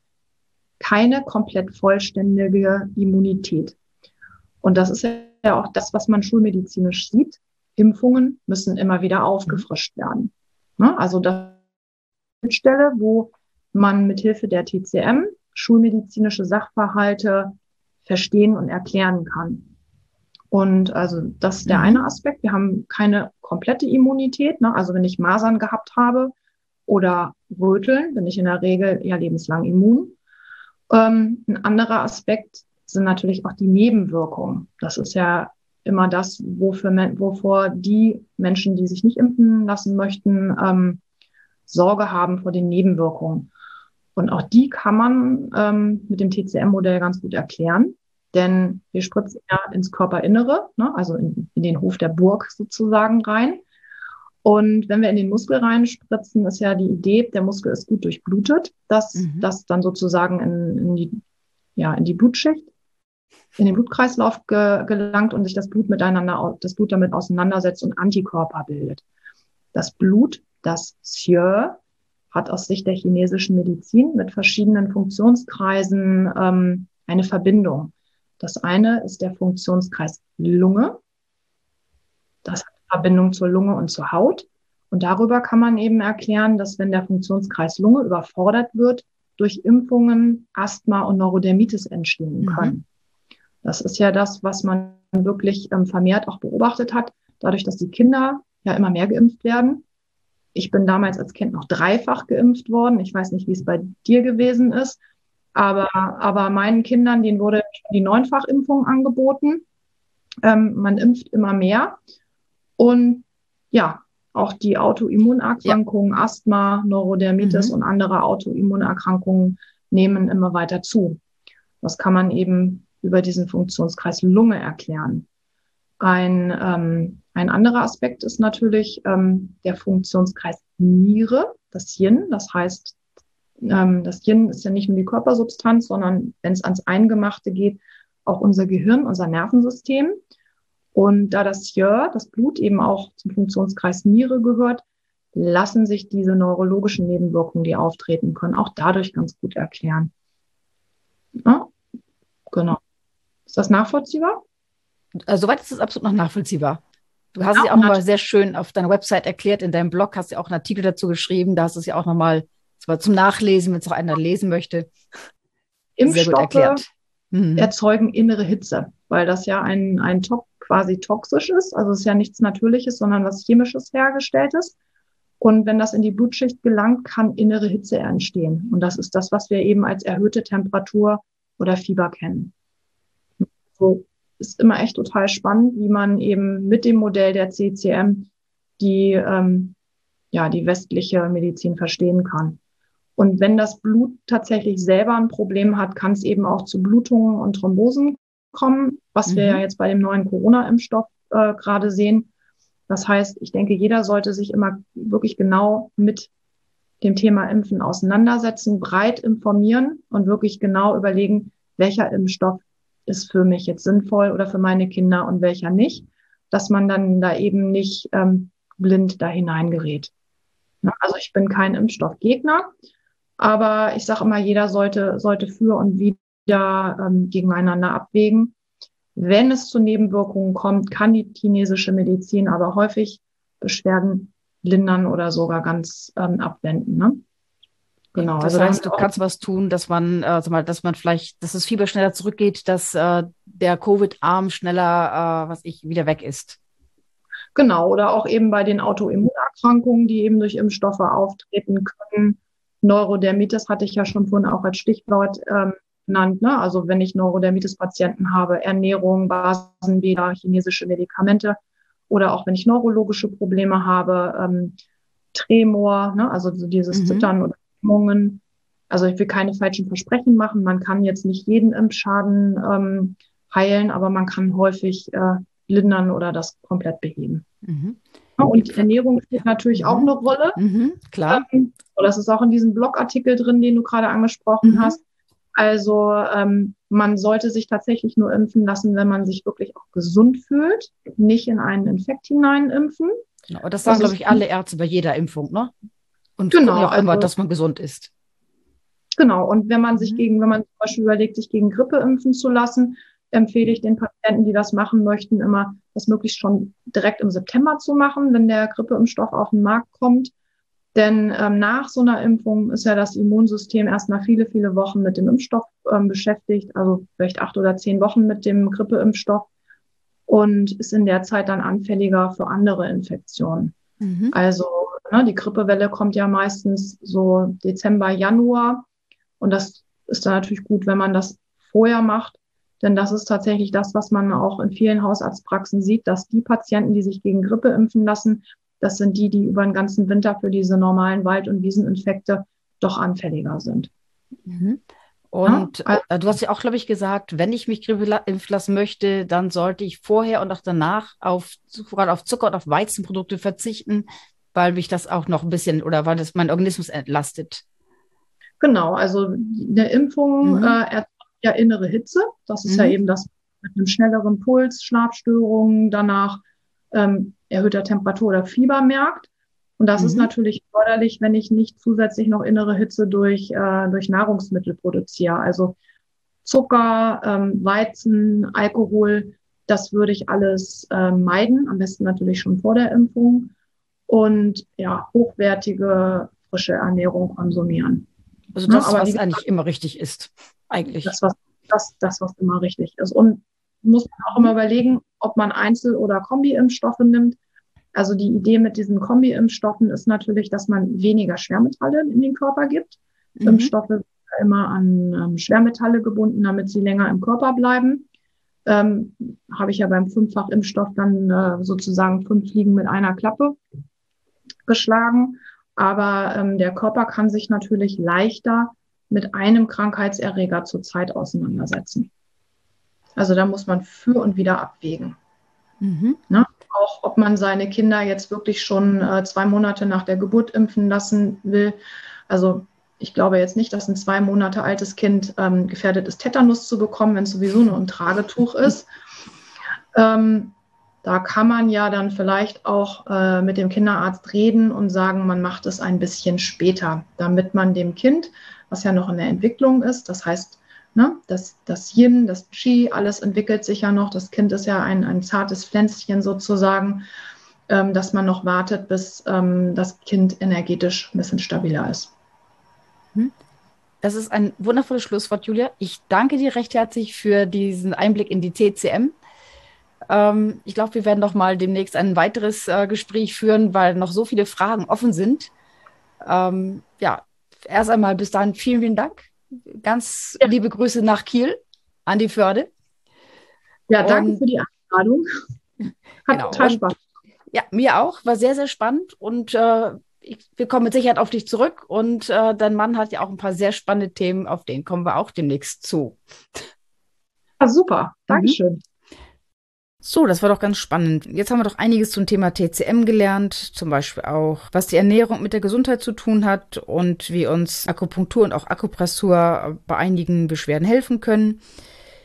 keine komplett vollständige Immunität. Und das ist ja auch das, was man schulmedizinisch sieht. Impfungen müssen immer wieder aufgefrischt werden. Ne? Also das ist Stelle, wo man mithilfe der TCM schulmedizinische Sachverhalte verstehen und erklären kann. Und also das ist der mhm. eine Aspekt. Wir haben keine komplette Immunität. Ne? Also wenn ich Masern gehabt habe oder Röteln, bin ich in der Regel ja lebenslang immun. Ähm, ein anderer Aspekt sind natürlich auch die Nebenwirkungen. Das ist ja immer das, wofür, wovor die Menschen, die sich nicht impfen lassen möchten, ähm, Sorge haben vor den Nebenwirkungen. Und auch die kann man ähm, mit dem TCM-Modell ganz gut erklären, denn wir spritzen ja ins Körperinnere, ne, also in, in den Hof der Burg sozusagen rein. Und wenn wir in den Muskel reinspritzen, ist ja die Idee, der Muskel ist gut durchblutet, dass mhm. das dann sozusagen in, in, die, ja, in die Blutschicht in den Blutkreislauf ge gelangt und sich das Blut miteinander, das Blut damit auseinandersetzt und Antikörper bildet. Das Blut, das Xie, hat aus Sicht der chinesischen Medizin mit verschiedenen Funktionskreisen ähm, eine Verbindung. Das eine ist der Funktionskreis Lunge. Das hat Verbindung zur Lunge und zur Haut. Und darüber kann man eben erklären, dass wenn der Funktionskreis Lunge überfordert wird, durch Impfungen Asthma und Neurodermitis entstehen mhm. Das ist ja das, was man wirklich ähm, vermehrt auch beobachtet hat, dadurch, dass die Kinder ja immer mehr geimpft werden. Ich bin damals als Kind noch dreifach geimpft worden. Ich weiß nicht, wie es bei dir gewesen ist. Aber, aber meinen Kindern, denen wurde die Neunfachimpfung angeboten. Ähm, man impft immer mehr. Und ja, auch die Autoimmunerkrankungen, ja. Asthma, Neurodermitis mhm. und andere Autoimmunerkrankungen nehmen immer weiter zu. Das kann man eben über diesen Funktionskreis Lunge erklären. Ein, ähm, ein anderer Aspekt ist natürlich ähm, der Funktionskreis Niere, das Yin. Das heißt, ähm, das Yin ist ja nicht nur die Körpersubstanz, sondern wenn es ans Eingemachte geht, auch unser Gehirn, unser Nervensystem. Und da das Jör, das Blut eben auch zum Funktionskreis Niere gehört, lassen sich diese neurologischen Nebenwirkungen, die auftreten können, auch dadurch ganz gut erklären. Ja? Genau. Ist das nachvollziehbar? Also, soweit ist es absolut noch nachvollziehbar. Du hast ja, es ja auch mal sehr schön auf deiner Website erklärt, in deinem Blog hast du ja auch einen Artikel dazu geschrieben, da hast du es ja auch nochmal zum Nachlesen, wenn es auch einer lesen möchte. Impfstoffe mhm. erzeugen innere Hitze, weil das ja ein, ein Top quasi toxisch ist. Also es ist ja nichts Natürliches, sondern was Chemisches hergestellt ist. Und wenn das in die Blutschicht gelangt, kann innere Hitze entstehen. Und das ist das, was wir eben als erhöhte Temperatur oder Fieber kennen. So ist immer echt total spannend, wie man eben mit dem Modell der CCM die, ähm, ja, die westliche Medizin verstehen kann. Und wenn das Blut tatsächlich selber ein Problem hat, kann es eben auch zu Blutungen und Thrombosen kommen, was mhm. wir ja jetzt bei dem neuen Corona-Impfstoff äh, gerade sehen. Das heißt, ich denke, jeder sollte sich immer wirklich genau mit dem Thema Impfen auseinandersetzen, breit informieren und wirklich genau überlegen, welcher Impfstoff ist für mich jetzt sinnvoll oder für meine Kinder und welcher nicht, dass man dann da eben nicht ähm, blind da hineingerät. Also ich bin kein Impfstoffgegner, aber ich sage immer, jeder sollte, sollte für und wieder ähm, gegeneinander abwägen. Wenn es zu Nebenwirkungen kommt, kann die chinesische Medizin aber häufig Beschwerden lindern oder sogar ganz ähm, abwenden. Ne? Genau. Das also heißt, du kannst was tun, dass man, sag mal, dass man vielleicht, dass das Fieber schneller zurückgeht, dass äh, der Covid-Arm schneller, äh, was ich, wieder weg ist. Genau. Oder auch eben bei den Autoimmunerkrankungen, die eben durch Impfstoffe auftreten können, Neurodermitis hatte ich ja schon vorhin auch als Stichwort ähm, genannt. Ne? Also wenn ich Neurodermitis-Patienten habe, Ernährung, Basenbäder, chinesische Medikamente oder auch wenn ich neurologische Probleme habe, ähm, Tremor, ne? also so dieses mhm. Zittern oder Hemmungen. Also ich will keine falschen Versprechen machen. Man kann jetzt nicht jeden Impfschaden ähm, heilen, aber man kann häufig äh, lindern oder das komplett beheben. Mhm. Und Ernährung spielt natürlich auch eine Rolle. Mhm, klar. Ähm, das ist auch in diesem Blogartikel drin, den du gerade angesprochen mhm. hast. Also ähm, man sollte sich tatsächlich nur impfen lassen, wenn man sich wirklich auch gesund fühlt, nicht in einen Infekt hinein impfen. Genau, das sagen, glaube ich, alle Ärzte bei jeder Impfung, ne? Und genau, auch immer, also, dass man gesund ist. Genau, und wenn man sich mhm. gegen, wenn man zum Beispiel überlegt, sich gegen Grippe impfen zu lassen, empfehle ich den Patienten, die das machen möchten, immer, das möglichst schon direkt im September zu machen, wenn der Grippeimpfstoff auf den Markt kommt. Denn ähm, nach so einer Impfung ist ja das Immunsystem erst nach viele, viele Wochen mit dem Impfstoff ähm, beschäftigt, also vielleicht acht oder zehn Wochen mit dem Grippeimpfstoff und ist in der Zeit dann anfälliger für andere Infektionen. Mhm. Also ne, die Grippewelle kommt ja meistens so Dezember, Januar und das ist dann natürlich gut, wenn man das vorher macht, denn das ist tatsächlich das, was man auch in vielen Hausarztpraxen sieht, dass die Patienten, die sich gegen Grippe impfen lassen, das sind die, die über den ganzen Winter für diese normalen Wald- und Wieseninfekte doch anfälliger sind. Mhm. Und ja, also, du hast ja auch, glaube ich, gesagt, wenn ich mich Grippe impfen lassen möchte, dann sollte ich vorher und auch danach auf, gerade auf Zucker und auf Weizenprodukte verzichten, weil mich das auch noch ein bisschen oder weil das mein Organismus entlastet. Genau, also eine Impfung mhm. äh, ja innere Hitze. Das ist mhm. ja eben das mit einem schnelleren Puls, Schlafstörungen, danach ähm, erhöhter Temperatur oder Fieber merkt. Und das mhm. ist natürlich förderlich, wenn ich nicht zusätzlich noch innere Hitze durch, äh, durch Nahrungsmittel produziere. Also Zucker, ähm, Weizen, Alkohol, das würde ich alles äh, meiden, am besten natürlich schon vor der Impfung. Und ja, hochwertige, frische Ernährung konsumieren. Also das, ja, was eigentlich immer richtig ist eigentlich. Das, was, das, das, was immer richtig ist. Und muss man auch immer überlegen, ob man Einzel- oder Kombi-Impfstoffe nimmt. Also die Idee mit diesen Kombi-Impfstoffen ist natürlich, dass man weniger Schwermetalle in den Körper gibt. Mhm. Impfstoffe sind immer an ähm, Schwermetalle gebunden, damit sie länger im Körper bleiben. Ähm, Habe ich ja beim Fünffach-Impfstoff dann äh, sozusagen fünf Fliegen mit einer Klappe geschlagen. Aber ähm, der Körper kann sich natürlich leichter mit einem Krankheitserreger zur Zeit auseinandersetzen. Also da muss man für und wieder abwägen. Mhm. Ne? Auch ob man seine Kinder jetzt wirklich schon äh, zwei Monate nach der Geburt impfen lassen will. Also ich glaube jetzt nicht, dass ein zwei Monate altes Kind ähm, gefährdet ist, Tetanus zu bekommen, wenn es sowieso nur ein Tragetuch ist. Ähm, da kann man ja dann vielleicht auch äh, mit dem Kinderarzt reden und sagen, man macht es ein bisschen später, damit man dem Kind, was ja noch in der Entwicklung ist, das heißt, ne, das, das Yin, das Qi, alles entwickelt sich ja noch. Das Kind ist ja ein, ein zartes Pflänzchen sozusagen, ähm, dass man noch wartet, bis ähm, das Kind energetisch ein bisschen stabiler ist. Hm. Das ist ein wundervolles Schlusswort, Julia. Ich danke dir recht herzlich für diesen Einblick in die TCM. Ähm, ich glaube, wir werden noch mal demnächst ein weiteres äh, Gespräch führen, weil noch so viele Fragen offen sind. Ähm, ja, erst einmal bis dahin vielen, vielen Dank. Ganz ja. liebe Grüße nach Kiel an die Förde. Ja, danke Und, für die Einladung. Hat genau. total Spaß. Ja, mir auch. War sehr, sehr spannend. Und äh, ich, wir kommen mit Sicherheit auf dich zurück. Und äh, dein Mann hat ja auch ein paar sehr spannende Themen, auf denen kommen wir auch demnächst zu. Ja, super. Dankeschön. Mhm. So, das war doch ganz spannend. Jetzt haben wir doch einiges zum Thema TCM gelernt, zum Beispiel auch, was die Ernährung mit der Gesundheit zu tun hat und wie uns Akupunktur und auch Akupressur bei einigen Beschwerden helfen können.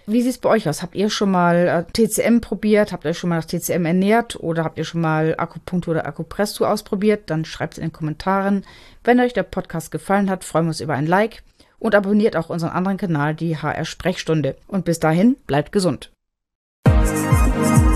Wie sieht es bei euch aus? Habt ihr schon mal äh, TCM probiert? Habt ihr euch schon mal nach TCM ernährt? Oder habt ihr schon mal Akupunktur oder Akupressur ausprobiert? Dann schreibt es in den Kommentaren. Wenn euch der Podcast gefallen hat, freuen wir uns über ein Like und abonniert auch unseren anderen Kanal, die HR Sprechstunde. Und bis dahin, bleibt gesund. Bye.